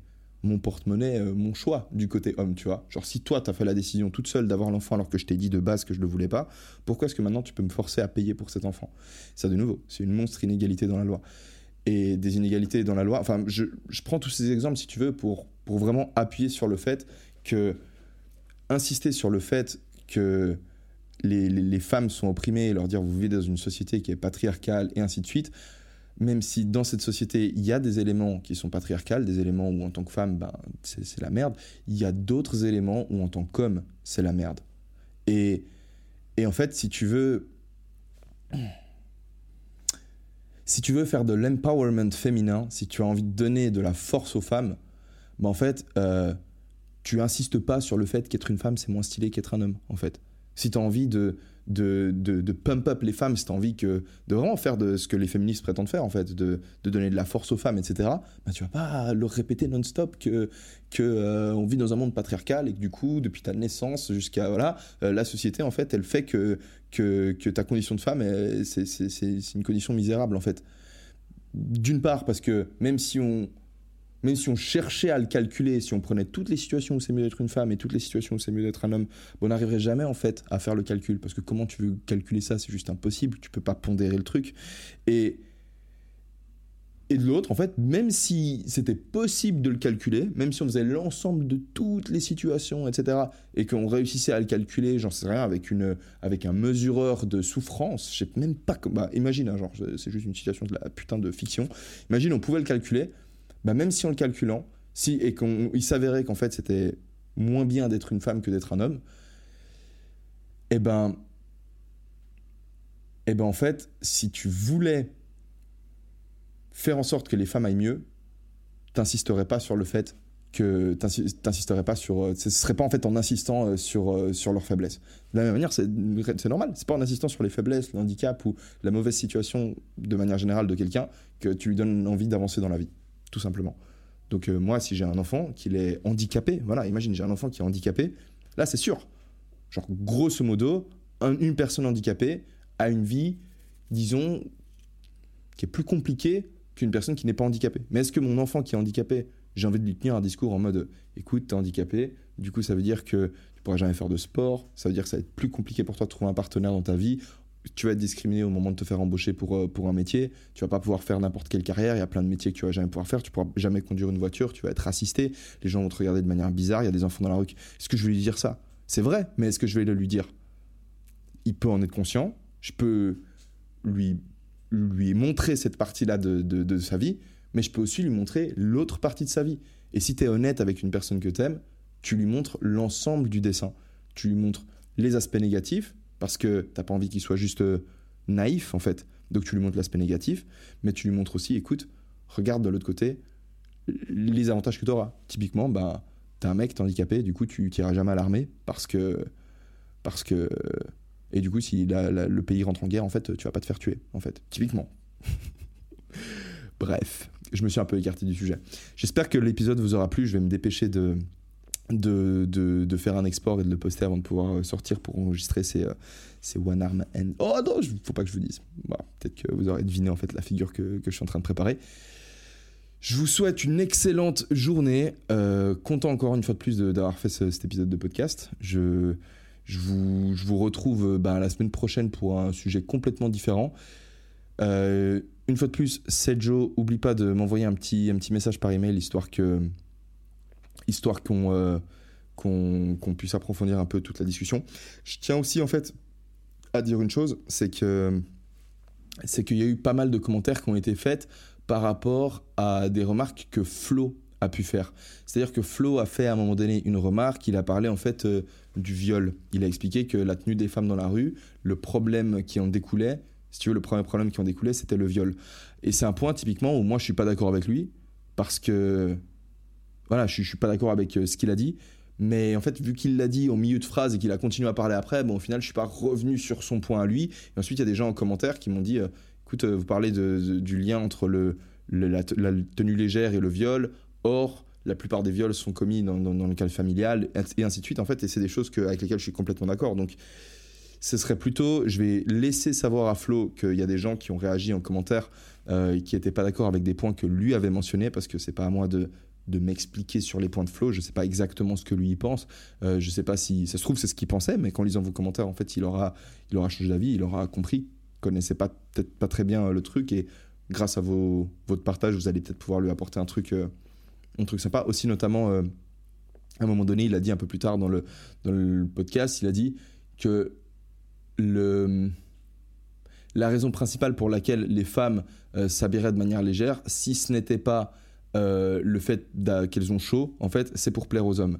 mon porte-monnaie, euh, mon choix du côté homme, tu vois. Genre, si toi, tu as fait la décision toute seule d'avoir l'enfant alors que je t'ai dit de base que je le voulais pas, pourquoi est-ce que maintenant tu peux me forcer à payer pour cet enfant? Ça, de nouveau, c'est une monstre inégalité dans la loi. Et des inégalités dans la loi, enfin, je, prends tous ces exemples, si tu veux, pour, pour vraiment appuyer sur le fait que, insister sur le fait que les, les femmes sont opprimées et leur dire vous vivez dans une société qui est patriarcale et ainsi de suite, même si dans cette société, il y a des éléments qui sont patriarcales, des éléments où en tant que femme, ben, c'est la merde, il y a d'autres éléments où en tant qu'homme, c'est la merde. Et, et en fait, si tu veux... Si tu veux faire de l'empowerment féminin, si tu as envie de donner de la force aux femmes, ben en fait, euh, tu insistes pas sur le fait qu'être une femme, c'est moins stylé qu'être un homme, en fait. Si tu as envie de, de, de, pump up les femmes, si tu envie que, de vraiment faire de ce que les féministes prétendent faire, en fait, de, de donner de la force aux femmes, etc., bah, tu vas pas leur répéter non-stop que, que euh, on vit dans un monde patriarcal et que du coup, depuis ta naissance jusqu'à. Voilà, euh, la société, en fait, elle fait que, que, que ta condition de femme, c'est une condition misérable, en fait. D'une part, parce que même si on même si on cherchait à le calculer, si on prenait toutes les situations où c'est mieux d'être une femme et toutes les situations où c'est mieux d'être un homme, on n'arriverait jamais en fait à faire le calcul. Parce que comment tu veux calculer ça? C'est juste impossible. Tu peux pas pondérer le truc. Et, et de l'autre, en fait, même si c'était possible de le calculer, même si on faisait l'ensemble de toutes les situations, etc., et qu'on réussissait à le calculer, j'en sais rien, avec, une, avec un mesureur de souffrance, je sais même pas comment. Bah, imagine, hein, genre, c'est juste une situation de la putain de fiction. Imagine, on pouvait le calculer bah, même si en le calculant, si, et qu'il s'avérait qu'en fait c'était moins bien d'être une femme que d'être un homme, eh ben, eh ben en fait, si tu voulais faire en sorte que les femmes aillent mieux, t'insisterais pas sur le fait que t'insisterais pas sur euh, ce serait pas en fait en insistant euh, sur euh, sur leurs faiblesses de la même manière c'est normal. C'est pas en insistant sur les faiblesses le handicap ou la mauvaise situation de manière générale de quelqu'un que tu lui donnes envie d'avancer dans la vie tout simplement. Donc euh, moi, si j'ai un enfant qui est handicapé, voilà, imagine j'ai un enfant qui est handicapé, là c'est sûr. Genre grosso modo, une personne handicapée a une vie, disons, qui est plus compliquée qu'une personne qui n'est pas handicapée. Mais est-ce que mon enfant qui est handicapé, j'ai envie de lui tenir un discours en mode, écoute, t'es handicapé, du coup ça veut dire que tu pourras jamais faire de sport, ça veut dire que ça va être plus compliqué pour toi de trouver un partenaire dans ta vie, tu vas être discriminé au moment de te faire embaucher pour, euh, pour un métier. Tu vas pas pouvoir faire n'importe quelle carrière. Il y a plein de métiers que tu vas jamais pouvoir faire. Tu pourras jamais conduire une voiture. Tu vas être assisté. Les gens vont te regarder de manière bizarre. Il y a des enfants dans la rue. Est-ce que je vais lui dire ça? C'est vrai, mais est-ce que je vais le lui dire? Il peut en être conscient. Je peux lui, lui montrer cette partie-là de, de, sa vie, mais je peux aussi lui montrer l'autre partie de sa vie. Et si tu es honnête avec une personne que tu aimes, tu lui montres l'ensemble du dessin. Tu lui montres les aspects négatifs, parce que t'as pas envie qu'il soit juste euh, naïf en fait. Donc tu lui montres l'aspect négatif, mais tu lui montres aussi, écoute, regarde de l'autre côté les avantages que tu auras. Typiquement, bah, t'es un mec, t'es handicapé, du coup tu t'iras jamais à l'armée parce que. Parce que. Et du coup, si le pays rentre en guerre, en fait, tu vas pas te faire tuer, en fait. Typiquement. Bref, je me suis un peu écarté du sujet. J'espère que l'épisode vous aura plu. Je vais me dépêcher de, de, de, de, faire un export et de le poster avant de pouvoir euh, sortir pour enregistrer ces, euh, ces One Arm and... Oh non, faut pas que je vous dise. Peut-être que vous aurez deviné en fait la figure que, que, je suis en train de préparer. Je vous souhaite une excellente journée. Euh, content encore une fois de plus d'avoir fait cet épisode de podcast. Je, je, vous, je vous retrouve bah, la semaine prochaine pour un sujet complètement différent. une fois de plus, c'est Joe. Oublie pas de m'envoyer un petit, un petit message par email histoire que histoire euh, qu'on qu'on puisse approfondir un peu toute la discussion. Je tiens aussi en fait à dire une chose, c'est que c'est qu'il y a eu pas mal de commentaires qui ont été faits par rapport à des remarques que Flo a pu faire. C'est-à-dire que Flo a fait à un moment donné une remarque, il a parlé en fait euh, du viol. Il a expliqué que la tenue des femmes dans la rue, le problème qui en découlait, si tu veux, le premier problème qui en découlait, c'était le viol. Et c'est un point typiquement où moi je suis pas d'accord avec lui, parce que voilà, je, ne suis pas d'accord avec euh, ce qu'il a dit, Mais en fait, vu qu'il l'a dit au milieu de phrase et qu'il a continué à parler après, bon, au final, je suis pas revenu sur son point à lui. Et ensuite, il y a des gens en commentaire qui m'ont dit euh, écoute, euh, vous parlez du lien entre la, tenue légère et le viol. Or, la plupart des viols sont commis dans, le cadre familial et ainsi de suite, en fait. Et c'est des choses avec lesquelles je suis complètement d'accord. Donc, ce serait plutôt, je vais laisser savoir à Flo qu'il y a des gens qui ont réagi en commentaire euh, qui n'étaient pas d'accord avec des points que lui avait mentionnés, parce que c'est pas à moi de, de m'expliquer sur les points de Flo. Je ne sais pas exactement ce que lui y pense. Euh, je ne sais pas si ça se trouve c'est ce qu'il pensait, mais qu'en lisant vos commentaires, en fait, il aura, il aura changé d'avis, il aura compris. Connaissait pas peut-être pas très bien le truc et grâce à vos, votre partage, vous allez peut-être pouvoir lui apporter un truc, euh, un truc sympa. Aussi notamment, à un moment donné, il a dit un peu plus tard dans le, dans le podcast, il a dit que le, la raison principale pour laquelle les femmes euh, s'habilleraient de manière légère, si ce n'était pas euh, le fait qu'elles ont chaud, en fait, c'est pour plaire aux hommes.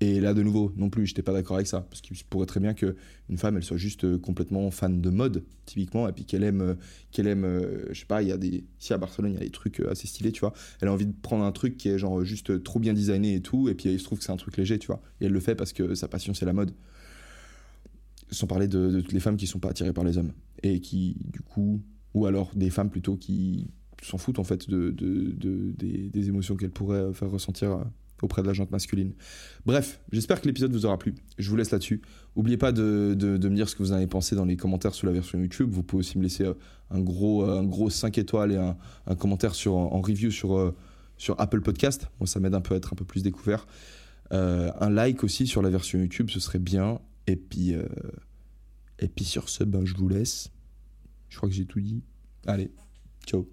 Et là, de nouveau, non plus, je n'étais pas d'accord avec ça. Parce qu'il pourrait très bien qu'une femme, elle soit juste euh, complètement fan de mode, typiquement, et puis qu'elle aime, qu'elle aime je sais pas, il y a des. Ici à Barcelone, il y a des trucs assez stylés, tu vois. Elle a envie de prendre un truc qui est genre juste trop bien designé et tout, et puis il se trouve que c'est un truc léger, tu vois. Et elle le fait parce que sa passion, c'est la mode sans parler de, toutes les femmes qui sont pas attirées par les hommes et qui du coup ou alors des femmes plutôt qui s'en foutent en fait de, des, émotions qu'elles pourraient faire ressentir euh, auprès de la jante masculine. Bref, j'espère que l'épisode vous aura plu. Je vous laisse là-dessus. N'oubliez pas de, me dire ce que vous en avez pensé dans les commentaires sous la version YouTube. Vous pouvez aussi me laisser euh, un gros, euh, un gros 5 étoiles et un, commentaire sur, en review sur, sur Apple Podcast. Moi, ça m'aide un peu à être un peu plus découvert. un like aussi sur la version YouTube, ce serait bien. Et puis, euh, et puis sur ce, ben, je vous laisse. Je crois que j'ai tout dit. Allez, ciao.